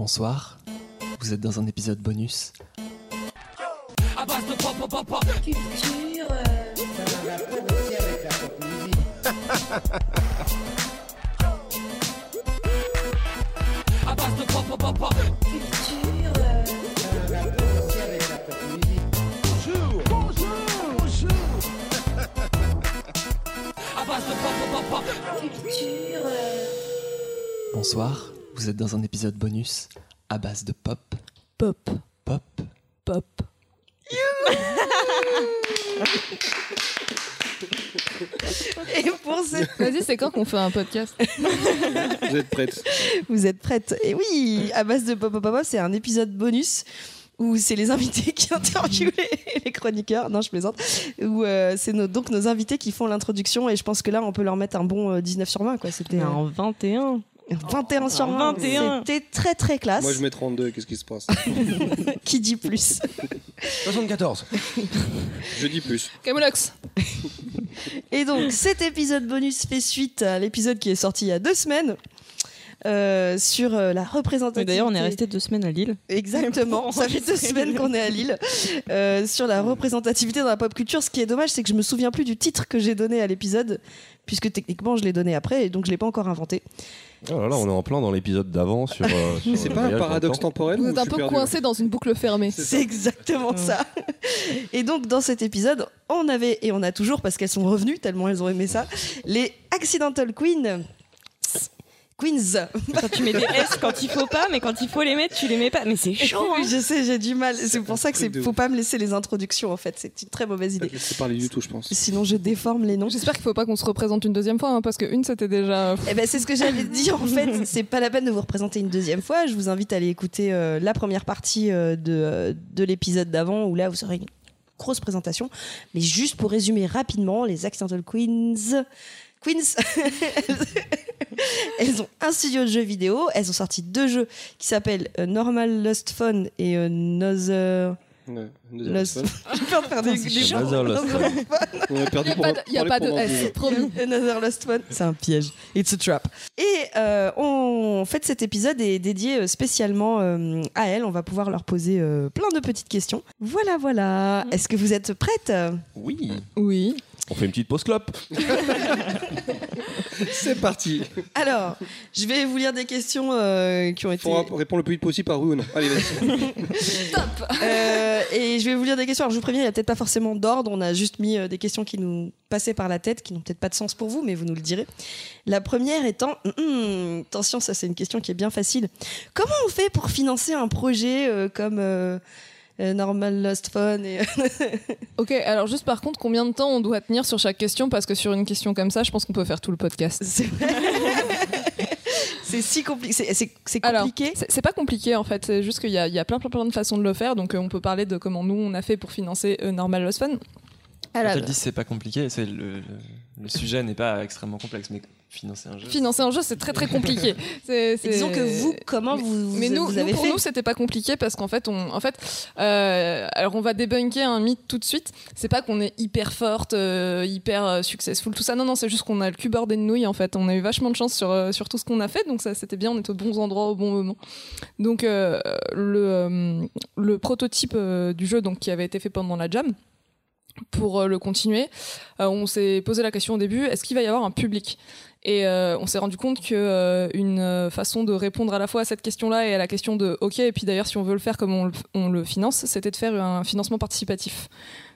Bonsoir, vous êtes dans un épisode bonus. Culture. Culture. Culture. Bonsoir, vous êtes dans un épisode bonus à base de pop, Pop, pop, pop. Et pour cette... Vas-y, c'est quand qu'on fait un podcast Vous êtes prête Vous êtes prêtes Et oui, à base de Pop Pop Pop, c'est un épisode bonus où c'est les invités qui interviewent les, les chroniqueurs. Non, je plaisante. Où euh, c'est nos, donc nos invités qui font l'introduction et je pense que là, on peut leur mettre un bon euh, 19 sur 20. Quoi. C'était euh, En 21. 21 sur en 20. 21. C'était très très classe. Moi je mets 32, qu'est-ce qui se passe Qui dit plus? 74. Je dis plus. Camoulox Et donc, cet épisode bonus fait suite à l'épisode qui est sorti il y a deux semaines. euh, sur euh, la représentation. D'ailleurs, on est resté deux semaines à Lille. Exactement, ça fait deux semaines qu'on est à Lille. Euh, sur la représentativité dans la pop culture, ce qui est dommage, c'est que je me souviens plus du titre que j'ai donné à l'épisode, puisque techniquement je l'ai donné après, et donc je l'ai pas encore inventé. Oh là là, on est en plein dans l'épisode d'avant sur. euh, sur C'est pas un paradoxe temporel Vous ou êtes un peu coincé dans une boucle fermée. C'est C'est exactement ça. Et donc dans cet épisode, on avait, et on a toujours, parce qu'elles sont revenues, tellement elles ont aimé ça, les Accidental Queen. Queens. Quand tu mets des S quand il faut pas, mais quand il faut les mettre, tu les mets pas. Mais c'est chaud. Hein. je sais, j'ai du mal. C'est pour ça que c'est faut pas me laisser les introductions en fait. C'est une très mauvaise idée. laisser parler du tout, je pense. Sinon je déforme les noms. J'espère qu'il faut pas qu'on se représente une deuxième fois, hein, parce que une c'était déjà. Eh ben, c'est ce que j'avais dit en fait. C'est pas la peine de vous représenter une deuxième fois. Je vous invite à aller écouter euh, la première partie euh, de, euh, de l'épisode d'avant où là vous aurez une grosse présentation. Mais juste pour résumer rapidement, les Accidental Queens. Queens, elles ont un studio de jeux vidéo. Elles ont sorti deux jeux qui s'appellent euh, Normal Lost Fun et euh, Another. Lost. J'ai peur de faire des, Lost Fun. On a perdu Il pour n'y a pas de, y a pas de parler pendant S, promis. Another Lost One. C'est un piège. It's a trap. Et euh, on, en fait, cet épisode est dédié spécialement euh, à elles. On va pouvoir leur poser euh, plein de petites questions. Voilà, voilà. Est-ce que vous êtes prêtes Oui. Oui. On fait une petite pause clope. C'est parti Alors, je vais vous lire des questions euh, qui ont été. Faut répondre le plus vite possible par oui ou non. Allez, vas-y. Euh, et je vais vous lire des questions. Alors, je vous préviens, il n'y a peut-être pas forcément d'ordre. On a juste mis euh, des questions qui nous passaient par la tête, qui n'ont peut-être pas de sens pour vous, mais vous nous le direz. La première étant, hum, attention, ça c'est une question qui est bien facile. Comment on fait pour financer un projet euh, comme Normal Lost Fun et Ok, alors juste par contre, combien de temps on doit tenir sur chaque question? Parce que sur une question comme ça, je pense qu'on peut faire tout le podcast. c'est c'est si compliqué. C'est- C'est c'est Alors, compliqué. c'est c'est pas compliqué en fait, c'est juste qu'il y, a- il y a plein, plein, plein de façons de le faire. Donc euh, on peut parler de comment nous on a fait pour financer euh, Normal Lost Fun. Alors, Quand elle dit c'est pas compliqué, c'est le, le, le sujet n'est pas extrêmement complexe, mais financer un jeu. Financer un jeu, c'est très très compliqué. C'est- disons que vous, comment Mais- vous, Mais nous, vous nous, pour fait nous, c'était pas compliqué parce qu'en fait, on, en fait, euh, alors on va débunker un mythe tout de suite. C'est pas qu'on est hyper forte, euh, hyper euh, successful, tout ça. Non, non, c'est juste qu'on a le cul bordé de nouilles. En fait, on a eu vachement de chance sur euh, sur tout ce qu'on a fait, donc ça, c'était bien. On était aux bons endroits au bon moment. Donc euh, le euh, le prototype euh, du jeu, donc qui avait été fait pendant la jam. Pour euh, le continuer, euh, on s'est posé la question au début est-ce qu'il va y avoir un public? Et euh, on s'est rendu compte que euh, une façon de répondre à la fois à cette question-là et à la question de OK, et puis d'ailleurs, si on veut le faire comme on le, finance, c'était de faire un financement participatif.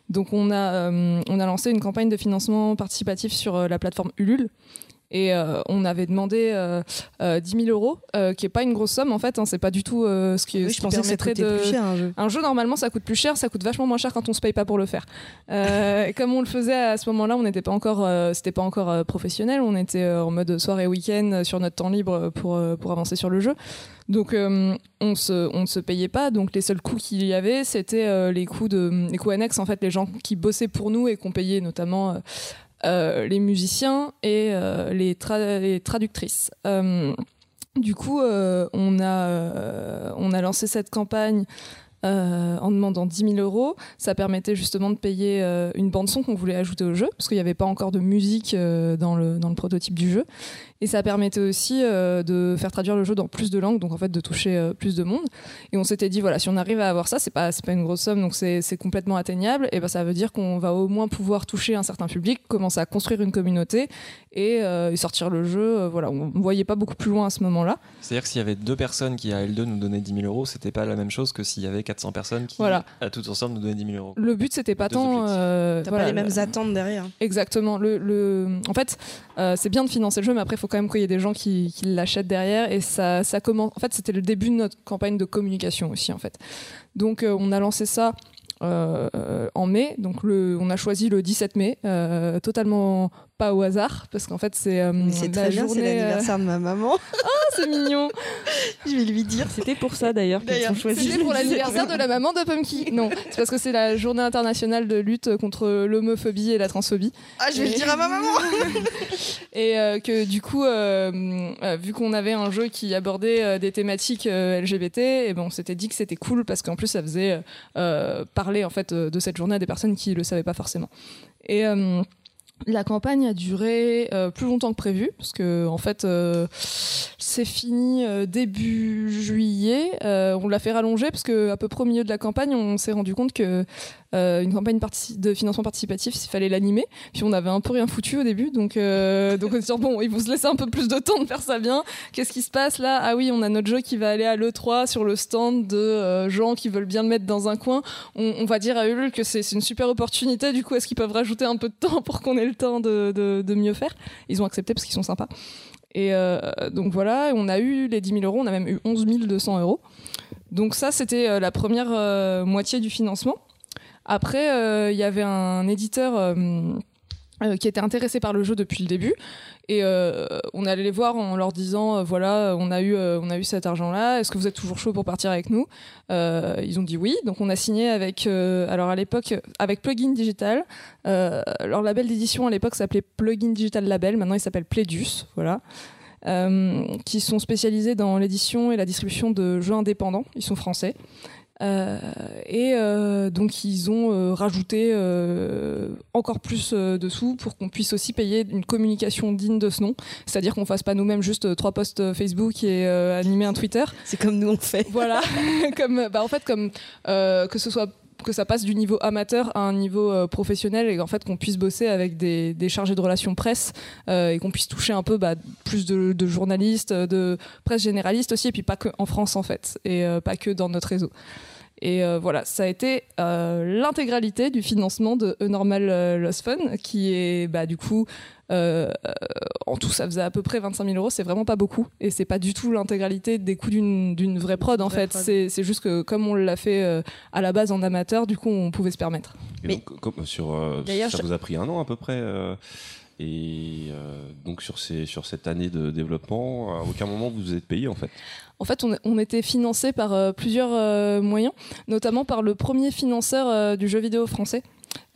Donc on a, on a lancé une campagne de financement participatif sur la plateforme Ulule. Et euh, on avait demandé euh, euh, 10 000 euros, euh, qui est pas une grosse somme en fait. Hein, c'est pas du tout ce qui, Oui, ce je qui pensais que de. plus cher un jeu. Un jeu, normalement, ça coûte plus cher, ça coûte vachement moins cher quand on se paye pas pour le faire. Comme on le faisait à ce moment-là, on n'était pas encore, c'était pas encore professionnel, on était en mode soirée week-end sur notre temps libre pour, pour avancer sur le jeu. Donc, euh, on se, on ne se payait pas. Donc, les seuls coûts qu'il y avait, c'était euh, les coûts de, les coûts annexes, en fait, les gens qui bossaient pour nous et qu'on payait notamment euh, les musiciens et euh, les, les traductrices. Euh, du coup, on a lancé cette campagne euh, en demandant 10 000 euros. Ça permettait justement de payer euh, une bande-son qu'on voulait ajouter au jeu, parce qu'il n'y avait pas encore de musique euh, dans, le, dans le prototype du jeu. Et ça permettait aussi de faire traduire le jeu dans plus de langues, donc en fait de toucher plus de monde. Et on s'était dit, voilà, si on arrive à avoir ça, c'est pas, pas une grosse somme, donc c'est complètement atteignable, et ben ça veut dire qu'on va au moins pouvoir toucher un certain public, commencer à construire une communauté et, sortir le jeu. voilà, on ne voyait pas beaucoup plus loin à ce moment-là. C'est-à-dire que s'il y avait deux personnes qui à L2 nous donnaient 10 000 euros, c'était pas la même chose que s'il y avait 400 personnes qui Voilà. à toutes ensemble nous donnaient 10 000 euros. Le but, c'était pas tant. euh, T'as voilà, pas les mêmes le- attentes derrière. Exactement. Le, le... En fait, euh, c'est bien de financer le jeu, mais après, il faut quand même qu'il y ait des gens qui, qui l'achètent derrière. Et ça, ça commence. En fait, c'était le début de notre campagne de communication aussi, en fait. Donc, euh, on a lancé ça. euh, euh, en mai, donc le, on a choisi le 17 mai, euh, totalement pas au hasard, parce qu'en fait c'est euh, la très bien, c'est journée, euh, l'anniversaire de ma maman. c'est mignon. Je vais lui dire. C'était pour ça d'ailleurs qu'ils ont choisi. C'était pour l'anniversaire de la maman de Pumpkin. Non, c'est parce que c'est la journée internationale de lutte contre l'homophobie et la transphobie. Ah, je vais le dire à ma maman. Et euh, que du coup, euh, euh, vu qu'on avait un jeu qui abordait euh, des thématiques euh, LGBT, et ben on s'était dit que c'était cool parce qu'en plus ça faisait euh, parler en fait euh, de cette journée à des personnes qui le savaient pas forcément. Et euh, la campagne a duré euh, plus longtemps que prévu parce que en fait euh, c'est fini euh, début juillet. On l'a fait rallonger parce que à peu près au milieu de la campagne, on s'est rendu compte que euh, une campagne de financement participatif, il fallait l'animer. Puis on avait un peu rien foutu au début, donc euh, donc on s'est dit bon, ils vont se laisser un peu plus de temps de faire ça bien. Qu'est-ce qui se passe là? Ah oui, on a notre jeu qui va aller à l'E3 sur le stand de euh, gens qui veulent bien le mettre dans un coin. On, va dire à Ulule que c'est une super opportunité. Du coup, est-ce qu'ils peuvent rajouter un peu de temps pour qu'on ait le temps de, mieux faire? Ils ont accepté parce qu'ils sont sympas. Et donc voilà, on a eu les 10 000 euros, on a même eu 11 200 euros. Donc ça, c'était la première moitié du financement. Après, euh, il y avait un éditeur euh, euh, qui était intéressé par le jeu depuis le début. Et euh, on allait les voir en leur disant euh, voilà, on a eu, euh, on a eu cet argent-là. Est-ce que vous êtes toujours chaud pour partir avec nous? Euh, Ils ont dit oui. Donc on a signé avec, euh, alors à l'époque, avec Plugin Digital. Euh, leur label d'édition à l'époque s'appelait Plugin Digital Label. Maintenant, il s'appelle Pledus. Voilà. Euh, qui sont spécialisés dans l'édition et la distribution de jeux indépendants. Ils sont français. Euh, et euh, donc ils ont euh, rajouté encore plus euh, de sous pour qu'on puisse aussi payer une communication digne de ce nom. C'est-à-dire qu'on fasse pas nous-mêmes juste trois posts Facebook et animer un Twitter. C'est comme nous on fait. Voilà, comme bah en fait comme que ce soit que ça passe du niveau amateur à un niveau euh, professionnel et en fait qu'on puisse bosser avec des, des chargés de relations presse euh, et qu'on puisse toucher un peu bah, plus de, journalistes, de presse généraliste aussi et puis pas que en France en fait et euh, pas que dans notre réseau. Et euh, voilà, ça a été euh, l'intégralité du financement de A Normal euh, Lost Fun, qui est bah, du coup, euh, en tout, ça faisait à peu près 25 000 euros, c'est vraiment pas beaucoup. Et c'est pas du tout l'intégralité des coûts d'une d'une vraie prod, en Vraie fait. C'est c'est juste que comme on l'a fait euh, à la base en amateur, du coup, on pouvait se permettre. Et Mais- donc, comme sur, euh, D'ailleurs, ça je- vous a pris un an à peu près. Et euh, donc sur, ces, sur cette année de développement, à aucun moment vous vous êtes payé en fait. En fait, on, on était financé par euh, plusieurs euh, moyens, notamment par le premier financeur euh, du jeu vidéo français,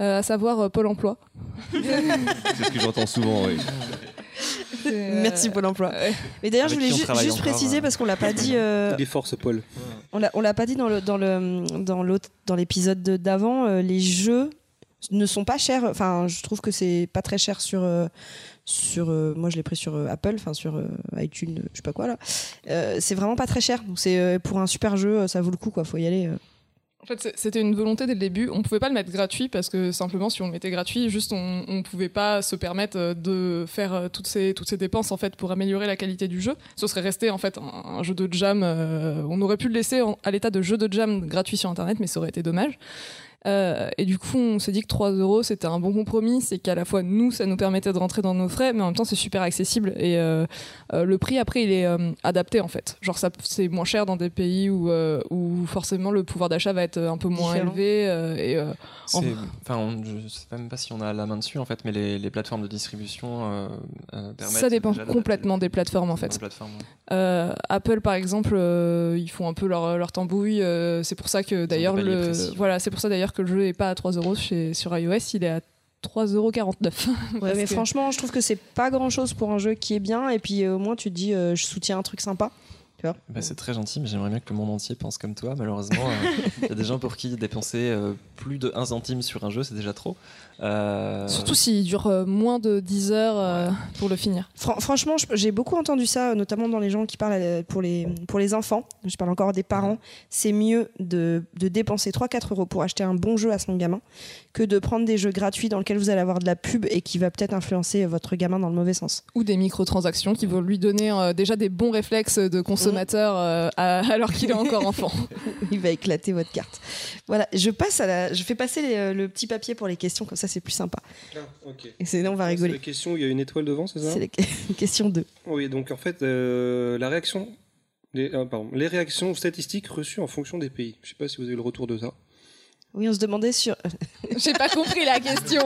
euh, à savoir euh, Pôle emploi. C'est ce que j'entends souvent. oui. Euh, Merci Pôle emploi. Mais d'ailleurs, je voulais ju- juste encore, préciser parce qu'on l'a pas dit. euh, Les forces, Paul. on l'a on l'a pas dit dans le dans le dans l'autre dans l'épisode de- d'avant. euh, les jeux ne sont pas chers. Enfin, je trouve que c'est pas très cher sur euh, sur. euh, moi, je l'ai pris sur euh, Apple, enfin sur iTunes, je sais pas quoi là. C'est vraiment pas très cher. Donc c'est pour un super jeu, ça vaut le coup quoi. Faut y aller. En fait, c'était une volonté dès le début. On pouvait pas le mettre gratuit parce que simplement, si on le mettait gratuit, juste on, on pouvait pas se permettre de faire toutes ces toutes ces dépenses en fait pour améliorer la qualité du jeu. Ce serait resté en fait un, jeu de jam. on aurait pu le laisser à l'état de jeu de jam gratuit sur internet, mais ça aurait été dommage. Euh, et du coup, on s'est dit que 3 euros c'était un bon compromis. C'est qu'à la fois nous, ça nous permettait de rentrer dans nos frais, mais en même temps, c'est super accessible. Et euh, euh, le prix après, il est euh, adapté en fait. Genre, ça, c'est moins cher dans des pays où, euh, où forcément le pouvoir d'achat va être un peu moins Différent. élevé. euh, et euh, En- C'est- Enfin, on- je sais même pas si on a la main dessus en fait, mais les, les plateformes de distribution euh, euh, permettent. ça dépend complètement des plateformes en fait. plateformes, ouais. Euh, Apple par exemple, euh, ils font un peu leur, leur tambouille. euh, c'est pour ça que d'ailleurs le voilà, c'est pour ça d'ailleurs que le jeu est pas à 3 euros chez sur iOS, il est à 3,49 euros. Ouais, mais franchement, je trouve que c'est pas grand chose pour un jeu qui est bien. Et puis euh, au moins, tu te dis, euh, je soutiens un truc sympa. Bah, c'est très gentil, mais j'aimerais bien que le monde entier pense comme toi. Malheureusement, euh, il y a des gens pour qui dépenser euh, plus de 1 centime sur un jeu, c'est déjà trop. Euh, Surtout s'il dure euh, moins de 10 heures euh, pour le finir. Fran- franchement, j'ai beaucoup entendu ça, notamment dans les gens qui parlent euh, pour les, pour les enfants. Je parle encore des parents. C'est mieux de, de dépenser 3-4 euros pour acheter un bon jeu à son gamin que de prendre des jeux gratuits dans lesquels vous allez avoir de la pub et qui va peut-être influencer votre gamin dans le mauvais sens. Ou des microtransactions qui vont lui donner euh, déjà des bons réflexes de consommateur euh, à- alors qu'il est encore enfant. Il va éclater votre carte. Voilà, je passe à la, je fais passer les- euh, le petit papier pour les questions, comme ça c'est plus sympa. Ah, ok. Et c'est là on va C'est la rigoler. question où il y a une étoile devant, c'est ça C'est la question 2. Oui, donc en fait, euh, la réaction, les, ah, pardon, les réactions statistiques reçues en fonction des pays. Je sais pas si vous avez le retour de ça. Oui, on se demandait sur. J'ai pas compris la question.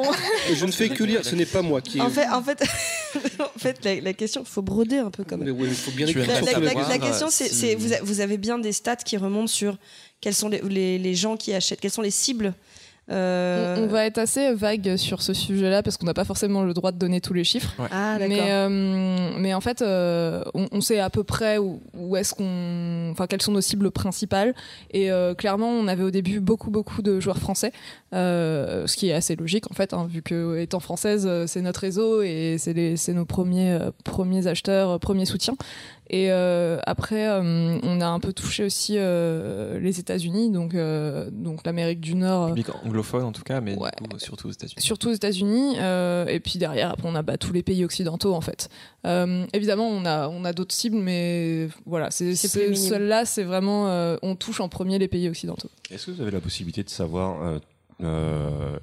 Je ne fais que lire, ce n'est pas moi qui. En fait, en fait, en fait, la, la question, faut broder un peu quand même. Mais ouais, il faut bien La, la- la- la question, c'est, vous, avez bien des stats qui remontent sur quels sont les, les- les gens qui achètent, quelles sont les cibles. Euh, On, on va être assez vague sur ce sujet-là parce qu'on n'a pas forcément le droit de donner tous les chiffres. Ah. Mais, euh, mais en fait, euh, on, on sait à peu près où, où est-ce qu'on, enfin, quelles sont nos cibles principales. Et euh, clairement, on avait au début beaucoup, beaucoup de joueurs français, euh, ce qui est assez logique en fait, hein, vu que étant française, c'est notre réseau et c'est, nos premiers, euh, premiers acheteurs, premiers soutiens. Et euh, après, euh, on a un peu touché aussi euh, les États-Unis, donc, euh, donc l'Amérique du Nord. Public anglophone en tout cas, mais Ouais. du coup, surtout aux États-Unis. surtout aux États-Unis euh, et puis derrière après on a bah, tous les pays occidentaux en fait Euh, évidemment on a on a d'autres cibles mais voilà c'est C'est c'est- vraiment euh, on touche en premier les pays occidentaux Est-ce que vous avez la possibilité de savoir euh, euh,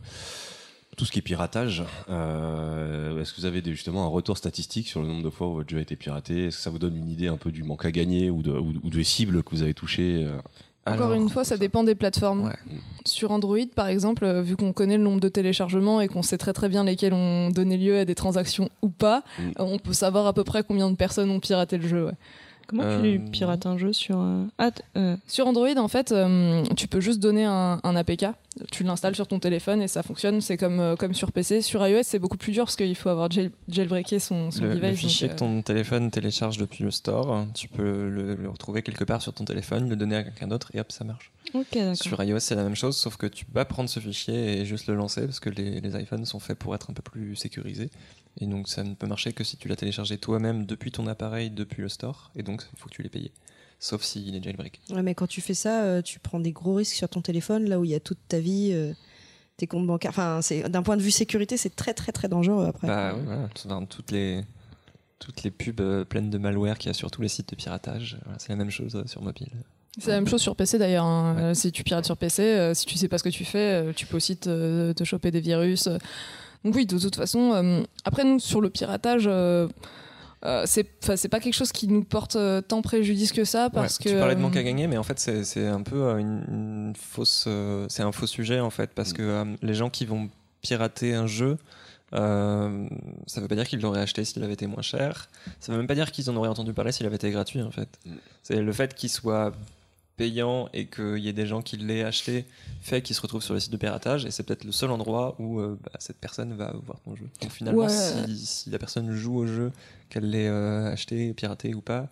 tout ce qui est piratage euh, Est-ce que vous avez des- justement un retour statistique sur le nombre de fois où votre jeu a été piraté? Est-ce que ça vous donne une idée un peu du manque à gagner ou, de, ou, ou des cibles que vous avez touchées euh? Encore Alors, une fois ça dépend des plateformes Ouais. sur Android par exemple euh, vu qu'on connaît le nombre de téléchargements et qu'on sait très très bien lesquels ont donné lieu à des transactions ou pas Mm. on peut savoir à peu près combien de personnes ont piraté le jeu ouais. Comment Euh, tu pirates un jeu sur. euh, Ah, euh, Sur Android, en fait, euh, tu peux juste donner un, un APK. Tu l'installes sur ton téléphone et ça fonctionne. C'est comme, euh, comme sur PC. Sur iOS, c'est beaucoup plus dur parce qu'il faut avoir jail- jailbreaké son, son Le, le device. fichier donc, que euh, ton téléphone télécharge depuis le store, tu peux le, le retrouver quelque part sur ton téléphone, le donner à quelqu'un d'autre et hop, ça marche. Sur iOS, c'est la même chose, sauf que tu peux pas prendre ce fichier et juste le lancer parce que les, les iPhones sont faits pour être un peu plus sécurisés. Et donc, ça ne peut marcher que si tu l'as téléchargé toi-même depuis ton appareil, depuis le store. Et donc, il faut que tu l'aies payé. Sauf s'il est jailbreak. Ouais, mais quand tu fais ça, euh, tu prends des gros risques sur ton téléphone, là où il y a toute ta vie, euh, tes comptes bancaires. Enfin, c'est d'un point de vue sécurité, c'est très très très dangereux après. Bah ouais, voilà, enfin, toutes les toutes les pubs euh, pleines de malware qu'il y a sur tous les sites de piratage, voilà, c'est la même chose sur mobile. C'est la même chose sur PC d'ailleurs. hein. Ouais. Euh, si tu pirates sur PC, euh, si tu sais pas ce que tu fais, euh, tu peux aussi te, te choper des virus. Donc oui, de toute façon. euh, après, nous, sur le piratage, euh, euh, c'est pas quelque chose qui nous porte euh, tant préjudice que ça parce Ouais, que. tu parlais de manque à gagner, mais en fait c'est c'est un peu euh, une, une fausse, euh, c'est un faux sujet en fait, parce Mm. que euh, les gens qui vont pirater un jeu, euh, ça veut pas dire qu'ils l'auraient acheté s'il avait été moins cher. Ça veut même pas dire qu'ils en auraient entendu parler s'il avait été gratuit en fait. Mm. C'est le fait qu'il soit payant et qu'il y ait des gens qui l'aient acheté fait qu'il se retrouve sur les sites de piratage et c'est peut-être le seul endroit où euh, bah, cette personne va voir ton jeu. Donc finalement, Ouais. si, si la personne joue au jeu, qu'elle l'ait euh, acheté, piraté ou pas,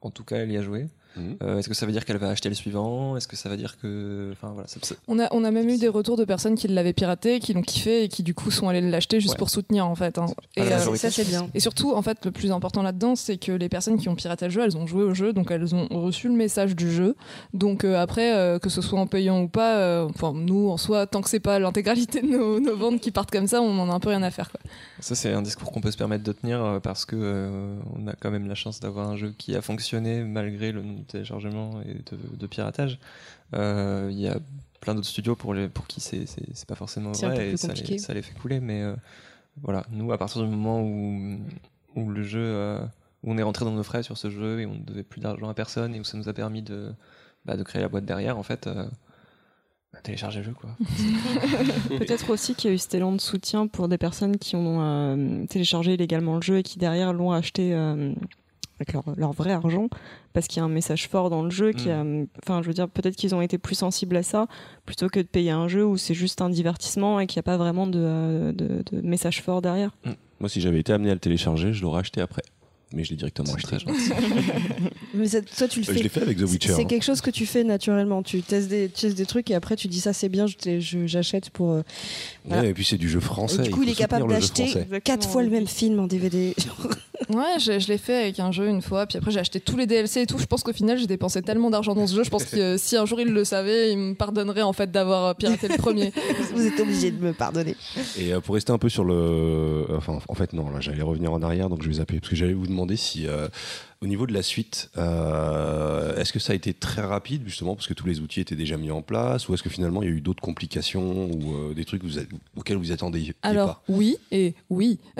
en tout cas elle y a joué. Mhm. Euh, Est-ce que ça veut dire qu'elle va acheter le suivant? Est-ce que ça veut dire que. Enfin voilà, c'est- c'est- On a, on a même eu des retours de personnes qui l'avaient piraté, qui l'ont kiffé et qui du coup sont allées l'acheter juste Ouais. pour soutenir en fait. hein. Et, euh, ça, c'est bien. Et surtout, en fait, le plus important là-dedans, c'est que les personnes qui ont piraté le jeu, elles ont joué au jeu, donc elles ont reçu le message du jeu. Donc euh, après, euh, que ce soit en payant ou pas, euh, enfin nous, en soi, tant que c'est pas l'intégralité de nos, nos ventes qui partent comme ça, on en a un peu rien à faire. Quoi. Ça, c'est un discours qu'on peut se permettre de tenir parce que euh, on a quand même la chance d'avoir un jeu qui a fonctionné malgré le nombre de téléchargements et de, de piratage. Euh, Il y a plein d'autres studios pour, les, pour qui c'est pas forcément vrai et ça les, ça les fait couler. Mais euh, voilà, nous, à partir du moment où, où le jeu, euh, où on est rentré dans nos frais sur ce jeu et on ne devait plus d'argent à personne et où ça nous a permis de, bah, de créer la boîte derrière, en fait, euh, bah, télécharger le jeu quoi. Peut-être aussi qu'il y a eu cet élan de soutien pour des personnes qui ont euh, téléchargé illégalement le jeu et qui derrière l'ont acheté euh, avec leur, leur vrai argent parce qu'il y a un message fort dans le jeu qui a enfin je veux dire peut-être qu'ils ont été plus sensibles à ça plutôt que de payer un jeu où c'est juste un divertissement et qu'il n'y a pas vraiment de, euh, de, de message fort derrière. Moi, si j'avais été amené à le télécharger, je l'aurais acheté après. Mais je l'ai directement acheté. très gentil. Mais ça- toi, tu le Euh, Je fais. l'ai fait avec The C'est Witcher. c'est hein. quelque chose que tu fais naturellement. Tu testes des, tu testes des trucs et après tu dis ça c'est bien, je je- j'achète pour. euh, voilà. Ouais, et puis c'est du jeu français. Et du coup, il, est capable d'acheter quatre fois le même film en DVD. Ouais, je, je l'ai fait avec un jeu une fois, puis après j'ai acheté tous les DLC et tout. Je pense qu'au final j'ai dépensé tellement d'argent dans ce jeu. Je pense que euh, si un jour il le savait, il me pardonnerait en fait d'avoir piraté le premier. Vous êtes obligé de me pardonner. Et euh, pour rester un peu sur le. Enfin, en fait, non, là, j'allais revenir en arrière, donc je vais zapper. Parce que j'allais vous demander si, euh, au niveau de la suite, euh, est-ce que ça a été très rapide, justement, parce que tous les outils étaient déjà mis en place, ou est-ce que finalement il y a eu d'autres complications ou euh, des trucs que vous a- auxquels vous attendiez Alors oui et oui.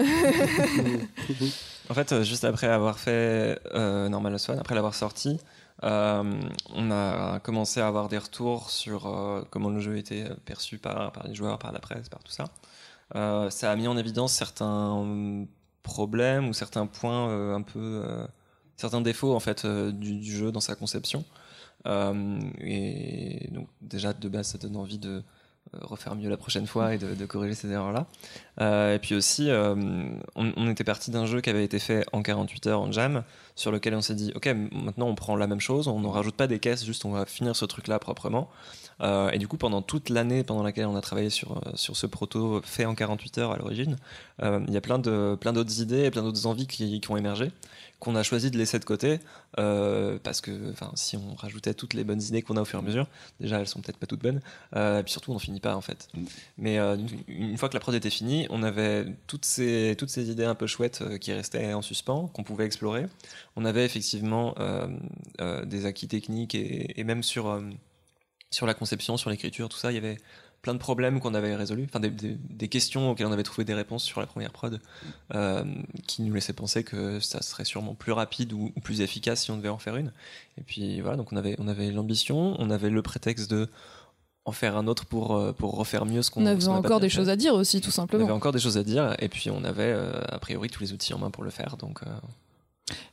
En fait, juste après avoir fait euh, Normal One, après l'avoir sorti, euh, on a commencé à avoir des retours sur euh, comment le jeu était perçu par, par les joueurs, par la presse, par tout ça. Euh, ça a mis en évidence certains problèmes ou certains points euh, un peu, euh, certains défauts en fait euh, du, jeu dans sa conception. Et donc déjà de base, ça donne envie de refaire mieux la prochaine fois et de, corriger ces erreurs-là. Et puis aussi, on, on était parti d'un jeu qui avait été fait en 48 heures en jam, sur lequel on s'est dit, ok, maintenant on prend la même chose, on ne rajoute pas des caisses, juste on va finir ce truc-là proprement. Euh, et du coup, pendant toute l'année pendant laquelle on a travaillé sur, euh, sur ce proto fait en 48 heures à l'origine, euh, il y a plein de plein d'autres idées et plein d'autres envies qui, qui ont émergé, qu'on a choisi de laisser de côté, euh, parce que si on rajoutait toutes les bonnes idées qu'on a au fur et à mesure, déjà elles sont peut-être pas toutes bonnes, euh, et puis surtout on n'en finit pas en fait. Mm. Mais euh, une une fois que la prod était finie, on avait toutes ces, toutes ces idées un peu chouettes qui restaient en suspens, qu'on pouvait explorer. On avait effectivement des acquis techniques et, et même sur, sur la conception, sur l'écriture, tout ça, il y avait plein de problèmes qu'on avait résolus, enfin des, des- des questions auxquelles on avait trouvé des réponses sur la première prod, euh, qui nous laissaient penser que ça serait sûrement plus rapide ou, ou plus efficace si on devait en faire une. Et puis voilà, donc on avait, on avait l'ambition, on avait le prétexte de en faire un autre pour, euh, pour refaire mieux ce qu'on On avait encore des choses à dire aussi, tout On avait simplement. encore des choses à dire, et puis on avait euh, a priori tous les outils en main pour le faire. Donc, euh,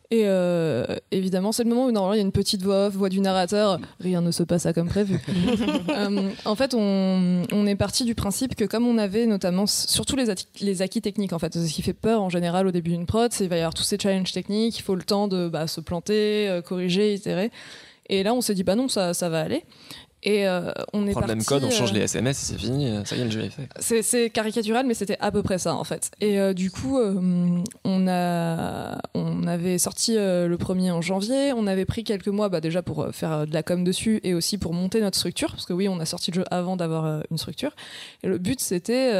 Et euh, évidemment, c'est le moment où normalement il y a une petite voix off, voix du narrateur. Rien ne se passa comme prévu. Euh, en fait, on, on est parti du principe que comme on avait notamment, surtout les, les acquis techniques, en fait, ce qui fait peur en général au début d'une prod, c'est qu'il va y avoir tous ces challenges techniques, il faut le temps de bah, se planter, euh, corriger, itérer. Et là, on s'est dit, bah non, ça, ça va aller. Et euh, on on est prend le même code, on change euh, les SMS, et c'est fini, euh, ça y est, le jeu est fait. c'est, caricatural, mais c'était à peu près ça en fait. Et euh, du coup, euh, on a, on avait sorti euh, le premier en janvier. On avait pris quelques mois, bah, déjà pour euh, faire euh, de la com dessus et aussi pour monter notre structure, parce que oui, on a sorti le jeu avant d'avoir euh, une structure. Et le but, c'était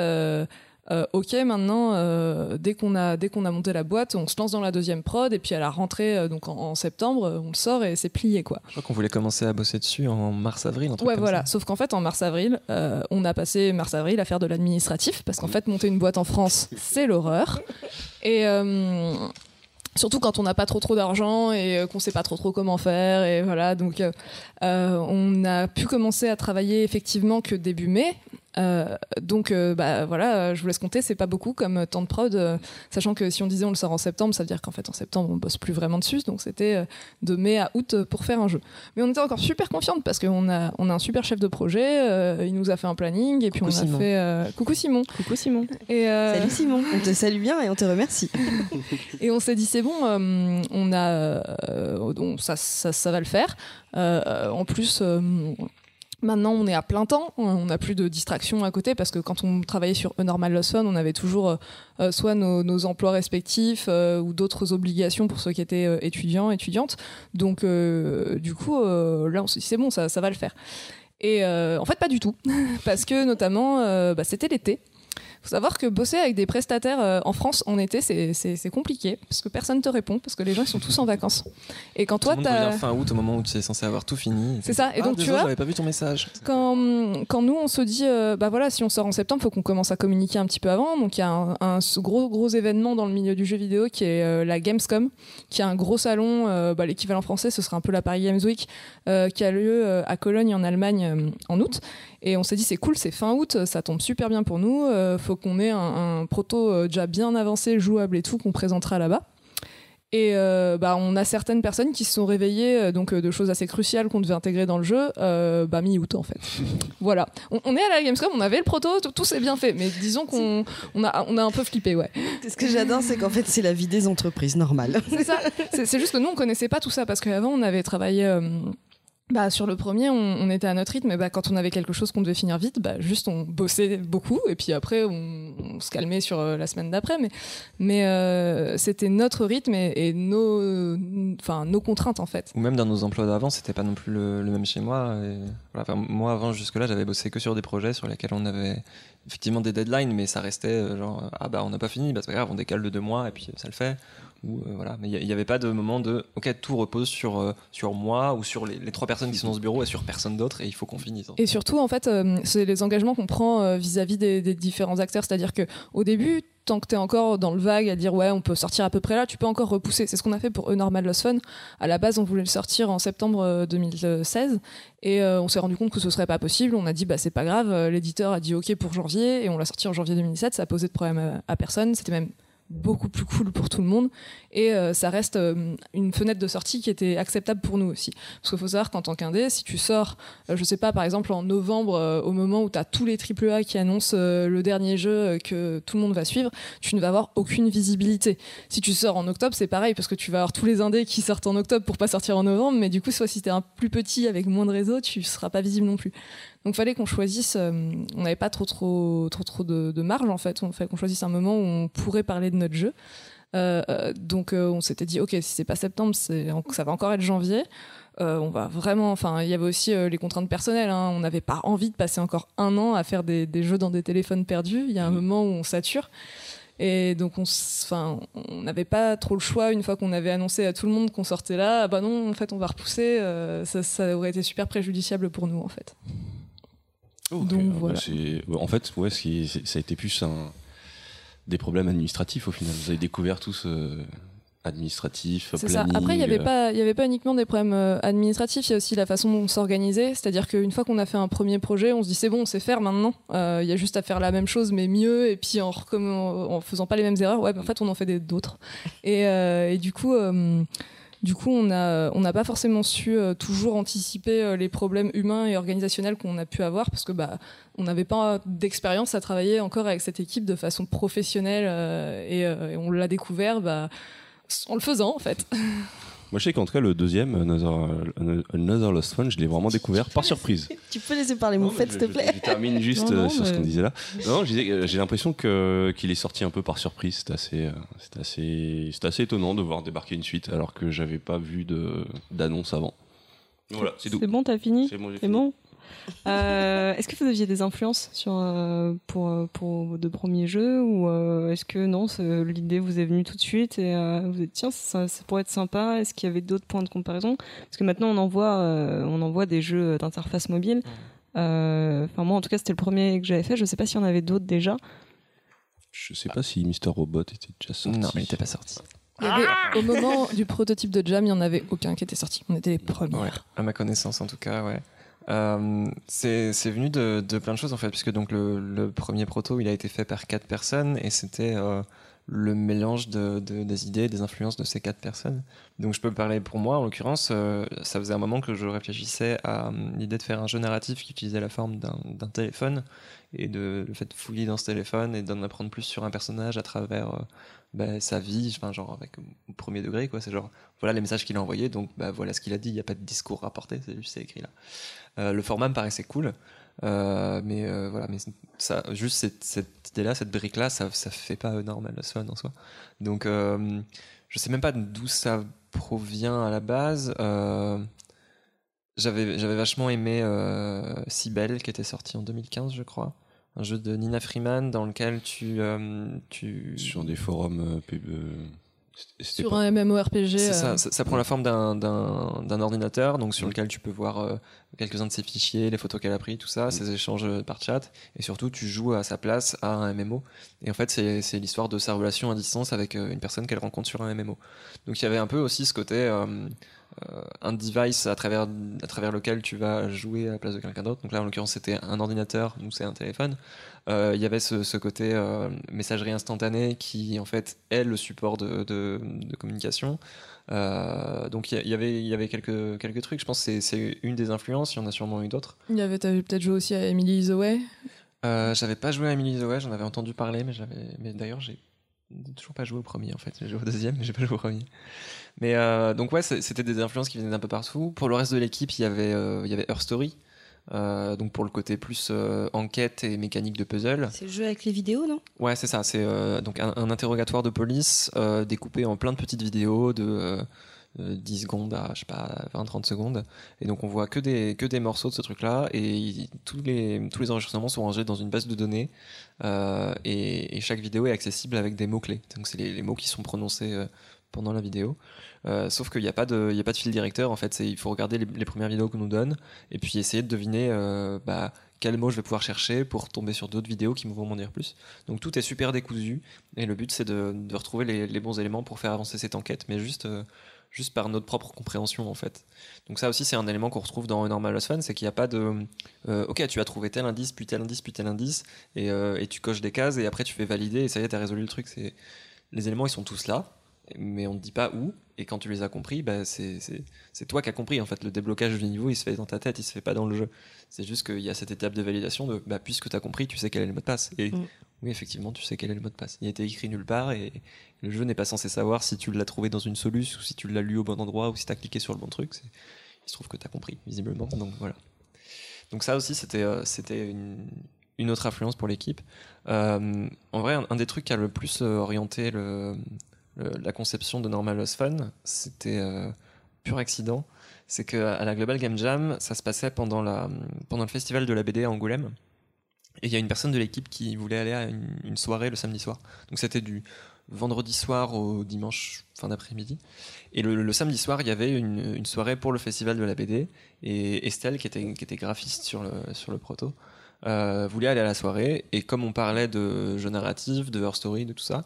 euh, ok, maintenant, euh, dès qu'on a dès qu'on a monté la boîte, on se lance dans la deuxième prod et puis à la rentrée, euh, donc en, en septembre, on le sort et c'est plié quoi. Je crois qu'on voulait commencer à bosser dessus en mars-avril. un truc Ouais, comme voilà. ça. Sauf qu'en fait, en mars-avril, euh, on a passé mars-avril à faire de l'administratif parce qu'en fait, monter une boîte en France, c'est l'horreur. Et surtout quand on n'a pas trop trop d'argent et qu'on sait pas trop trop comment faire. Et voilà, donc euh, on a pu commencer à travailler effectivement que début mai. Euh, donc euh, bah voilà, euh, je vous laisse compter, c'est pas beaucoup comme temps de prod, euh, sachant que si on disait on le sort en septembre, ça veut dire qu'en fait en septembre on bosse plus vraiment dessus, donc c'était euh, de mai à août euh, pour faire un jeu. Mais on était encore super confiante parce qu'on a, on a un super chef de projet, euh, il nous a fait un planning et puis Coucou on a Simon. fait euh, coucou Simon. Coucou Simon. Et, euh, Salut Simon, on te salue bien et on te remercie. et on s'est dit c'est bon, euh, on a, euh, donc ça, ça, ça va le faire. Euh, en plus. Maintenant, on est à plein temps, on n'a plus de distractions à côté parce que quand on travaillait sur A Normal Lost on avait toujours euh, euh, soit nos, emplois respectifs euh, ou d'autres obligations pour ceux qui étaient étudiants, étudiantes. Donc, du coup, là, on s'est dit c'est bon, ça, va le faire. Et en fait, pas du tout, parce que notamment, bah, c'était l'été. Faut savoir que bosser avec des prestataires euh, en France en été, c'est- compliqué parce que personne te répond, parce que les gens ils sont tous en vacances. Et quand Tout toi, revient fin août au moment où tu es censé avoir tout fini. C'est ça, et Ah, donc, tu vois- j'avais pas vu ton message. quand, quand nous on se dit euh, bah voilà si on sort en septembre faut qu'on commence à communiquer un petit peu avant donc il y a un, gros gros événement dans le milieu du jeu vidéo qui est euh, la Gamescom qui est un gros salon euh, bah, l'équivalent français ce sera un peu la Paris Games Week qui a lieu à Cologne en Allemagne en août et on s'est dit c'est cool c'est fin août ça tombe super bien pour nous faut qu'on ait un, un proto euh, déjà bien avancé jouable et tout qu'on présentera là-bas Et euh, bah, on a certaines personnes qui se sont réveillées euh, donc de choses assez cruciales qu'on devait intégrer dans le jeu, euh, bah, mi-août en fait. voilà. On, on est à la Gamescom, on avait le proto, tout, tout s'est bien fait, mais disons qu'on on a, on a un peu flippé, ouais. Ce que j'adore, c'est qu'en fait, c'est la vie des entreprises normales. C'est ça. C'est c'est juste que nous, on connaissait pas tout ça parce qu'avant, on avait travaillé. euh, bah, sur le premier, on, était à notre rythme, et bah, quand on avait quelque chose qu'on devait finir vite, bah, juste on bossait beaucoup, et puis après on, se calmait sur euh, la semaine d'après, mais, mais euh, c'était notre rythme et, nos, enfin, nos contraintes en fait. Ou même dans nos emplois d'avant, c'était pas non plus le, même chez moi. Moi, avant, jusque-là, j'avais bossé que sur des projets sur lesquels on avait effectivement des deadlines, mais ça restait euh, genre, ah bah on n'a pas fini, bah c'est pas grave, on décale de deux mois et puis ça le fait. Euh, voilà, mais il n'y avait pas de moment de, ok, tout repose sur, euh, moi ou sur les, trois personnes qui sont dans ce bureau et sur personne d'autre et il faut qu'on finisse. Et surtout, en fait, euh, c'est les engagements qu'on prend vis-à-vis des, différents acteurs. C'est-à-dire que au début, tant que tu es encore dans le vague à dire ouais, on peut sortir à peu près là, tu peux encore repousser. C'est ce qu'on a fait pour E Normal Lost Fun. À la base, on voulait le sortir en septembre euh, 2016 et on s'est rendu compte que ce serait pas possible. On a dit bah c'est pas grave. L'éditeur a dit ok pour janvier et on l'a sorti en janvier 2017. Ça a posé de problème à, à personne. C'était même beaucoup plus cool pour tout le monde et euh, ça reste euh, une fenêtre de sortie qui était acceptable pour nous aussi parce qu'il faut savoir qu'en tant qu'indé si tu sors euh, je sais pas par exemple en novembre au moment où tu as tous les AAA qui annoncent le dernier jeu que tout le monde va suivre tu ne vas avoir aucune visibilité si tu sors en octobre c'est pareil parce que tu vas avoir tous les indés qui sortent en octobre pour pas sortir en novembre mais du coup soit si tu es un plus petit avec moins de réseau tu seras pas visible non plus donc fallait qu'on choisisse. on n'avait pas trop trop trop trop de, de marge en fait. On fallait qu'on choisisse un moment où on pourrait parler de notre jeu. Euh, euh, donc euh, on s'était dit ok si c'est pas septembre, ça va encore être janvier. Euh, on va vraiment. Enfin il y avait aussi euh, les contraintes personnelles. hein. On n'avait pas envie de passer encore un an à faire des, des jeux dans des téléphones perdus. Il y a un moment où on sature. Et donc on, enfin, on n'avait pas trop le choix une fois qu'on avait annoncé à tout le monde qu'on sortait là. Ah bah non, en fait, on va repousser. euh, ça, ça aurait été super préjudiciable pour nous, en fait. Donc, ah bah, voilà. En fait, ouais, ça a été plus un... des problèmes administratifs au final. Vous avez découvert tous euh, administratifs, C'est ça. Après, il n'y avait euh, pas, y avait pas uniquement des problèmes euh, administratifs. Il y a aussi la façon dont on s'organisait. C'est-à-dire qu'une fois qu'on a fait un premier projet, on se dit c'est bon, on sait faire maintenant. Euh, Il y a juste à faire la même chose mais mieux et puis en, en faisant pas les mêmes erreurs. Ouais, mais en fait, on en fait d'autres. Et, euh, et du coup. Du coup, on n'a pas forcément su euh, toujours anticiper euh, les problèmes humains et organisationnels qu'on a pu avoir parce que bah, on n'avait pas d'expérience à travailler encore avec cette équipe de façon professionnelle euh, et, et on l'a découvert bah, en le faisant en fait. Moi, je sais qu'en tout cas, le deuxième, Another, Another Lost Fun, je l'ai vraiment découvert par surprise. Tu peux laisser parler Moufette, mais s'il te plaît Je, je termine juste Non, non, euh, sur ce qu'on disait là. Non, j'ai l'impression que qu'il est sorti un peu par surprise. C'est assez, euh, c'est assez, c'est assez étonnant de voir débarquer une suite alors que j'avais pas vu d'annonce avant. Voilà, c'est tout. C'est bon, t'as fini C'est bon, j'ai C'est bon Euh, Est-ce que vous aviez des influences sur, euh, pour, euh, pour vos deux premiers jeux ou euh, est-ce que non, c'est- l'idée vous est venue tout de suite et euh, vous êtes tiens, ça, ça pourrait être sympa Est-ce qu'il y avait d'autres points de comparaison? Parce que maintenant on en voit, euh, on en voit des jeux d'interface mobile. Euh, Enfin moi en tout cas c'était le premier que j'avais fait. Je sais pas s'il y en avait d'autres déjà. Je sais pas si Mister Robot était déjà sorti. Non, il n'était pas sorti. Il y avait- au moment du prototype de Jam, il n'y en avait aucun qui était sorti. On était les premiers. Ouais, à ma connaissance en tout cas, ouais. Euh, c'est venu de, de plein de choses en fait, puisque donc le, premier proto il a été fait par quatre personnes et c'était euh, le mélange de, de- des idées, des influences de ces quatre personnes. Donc je peux parler pour moi en l'occurrence, euh, ça faisait un moment que je réfléchissais à euh, l'idée de faire un jeu narratif qui utilisait la forme d'un téléphone et de le fait de fouiller dans ce téléphone et d'en apprendre plus sur un personnage à travers bah, sa vie, genre avec au premier degré quoi, c'est genre voilà les messages qu'il a envoyés, donc bah, voilà ce qu'il a dit, il n'y a pas de discours rapporté, c'est juste écrit là. Euh, le format me paraissait cool, euh, mais euh, voilà, mais ça, juste cette, idée-là, cette brique-là, ça, ça fait pas normal le fun en soi. Donc je sais même pas d'où ça provient à la base. J'avais, j'avais vachement aimé Cybelle qui était sorti en 2015, je crois. Un jeu de Nina Freeman dans lequel tu. euh, tu... Sur des forums. euh, pub- euh, Sur pas- un MMORPG. C'est euh, ça, ça, ça prend la forme d'un- d'un d'un ordinateur, donc sur lequel tu peux voir euh, quelques-uns de ses fichiers, les photos qu'elle a pris, tout ça, ses échanges par chat, et surtout tu joues à sa place à un MMO. Et en fait, c'est c'est l'histoire de sa relation à distance avec euh, une personne qu'elle rencontre sur un MMO. Donc il y avait un peu aussi ce côté, euh, un device à travers, à travers lequel tu vas jouer à la place de quelqu'un d'autre. Donc là, en l'occurrence, c'était un ordinateur, nous, c'est un téléphone. Euh, Il y avait ce, ce côté euh, messagerie instantanée qui, en fait, est le support de, de- de communication. Euh, donc il y, il y avait, il y avait quelques, quelques trucs. Je pense que c'est- une des influences. Il y en a sûrement eu d'autres. Il y avait, t'avais peut-être joué aussi à Emily is Away. Euh, j'avais pas joué à Emily Away, j'en avais entendu parler, mais j'avais, mais d'ailleurs j'ai toujours pas joué au premier en fait. J'ai joué au deuxième, mais j'ai pas joué au premier. Mais euh, donc ouais, c'était des influences qui venaient d'un peu partout. Pour le reste de l'équipe, il y avait, euh, il y avait Her Story. Euh, donc pour le côté plus euh, enquête et mécanique de puzzle. C'est le jeu avec les vidéos, non? Ouais, c'est ça. C'est donc un, un interrogatoire de police découpé en plein de petites vidéos de 10 secondes à je sais pas 20-30 secondes. Et donc on voit que des que des morceaux de ce truc-là et tous les tous les enregistrements sont rangés dans une base de données euh, et, chaque vidéo est accessible avec des mots clés. Donc c'est les, mots qui sont prononcés euh, pendant la vidéo. Euh, sauf qu'il n'y a pas de il a pas de fil directeur en fait. Il faut regarder les, premières vidéos qu'on nous donne et puis essayer de deviner euh, bah, quel mot je vais pouvoir chercher pour tomber sur d'autres vidéos qui vont m'en dire plus. Donc tout est super décousu et le but c'est de, retrouver les, bons éléments pour faire avancer cette enquête, mais juste, euh, juste par notre propre compréhension en fait. Donc ça aussi c'est un élément qu'on retrouve dans Normal Lost Fun, c'est qu'il n'y a pas de euh, ok tu as trouvé tel indice, puis tel indice, puis tel indice, et, euh, et tu coches des cases et après tu fais valider et ça y est t'as résolu le truc. C'est les éléments ils sont tous là, mais on ne dit pas où. Et quand tu les as compris, bah, c'est toi qui as compris. En fait, le déblocage du niveau, il se fait dans ta tête, il se fait pas dans le jeu. C'est juste qu'il y a cette étape de validation de bah, puisque tu as compris, tu sais quel est le mot de passe. Et Mm. Oui, effectivement, tu sais quel est le mot de passe. Il a été écrit nulle part et le jeu n'est pas censé savoir si tu l'as trouvé dans une soluce ou si tu l'as lu au bon endroit ou si tu as cliqué sur le bon truc. Il se trouve que tu as compris, visiblement. Donc voilà. Donc ça aussi, c'était euh, une, autre influence pour l'équipe. Euh, en vrai, un, des trucs qui a le plus euh, orienté la conception de Normal Lost Fun, c'était pur accident. C'est que à la Global Game Jam, ça se passait pendant le festival de la BD à Angoulême. Et il y a une personne de l'équipe qui voulait aller à une, soirée le samedi soir. Donc c'était du vendredi soir au dimanche fin d'après-midi. Et le, samedi soir, il y avait une, soirée pour le festival de la BD. Et Estelle, qui était, graphiste sur le, proto, euh, voulait aller à la soirée. Et comme on parlait de jeux narratifs, de Her Story, de tout ça,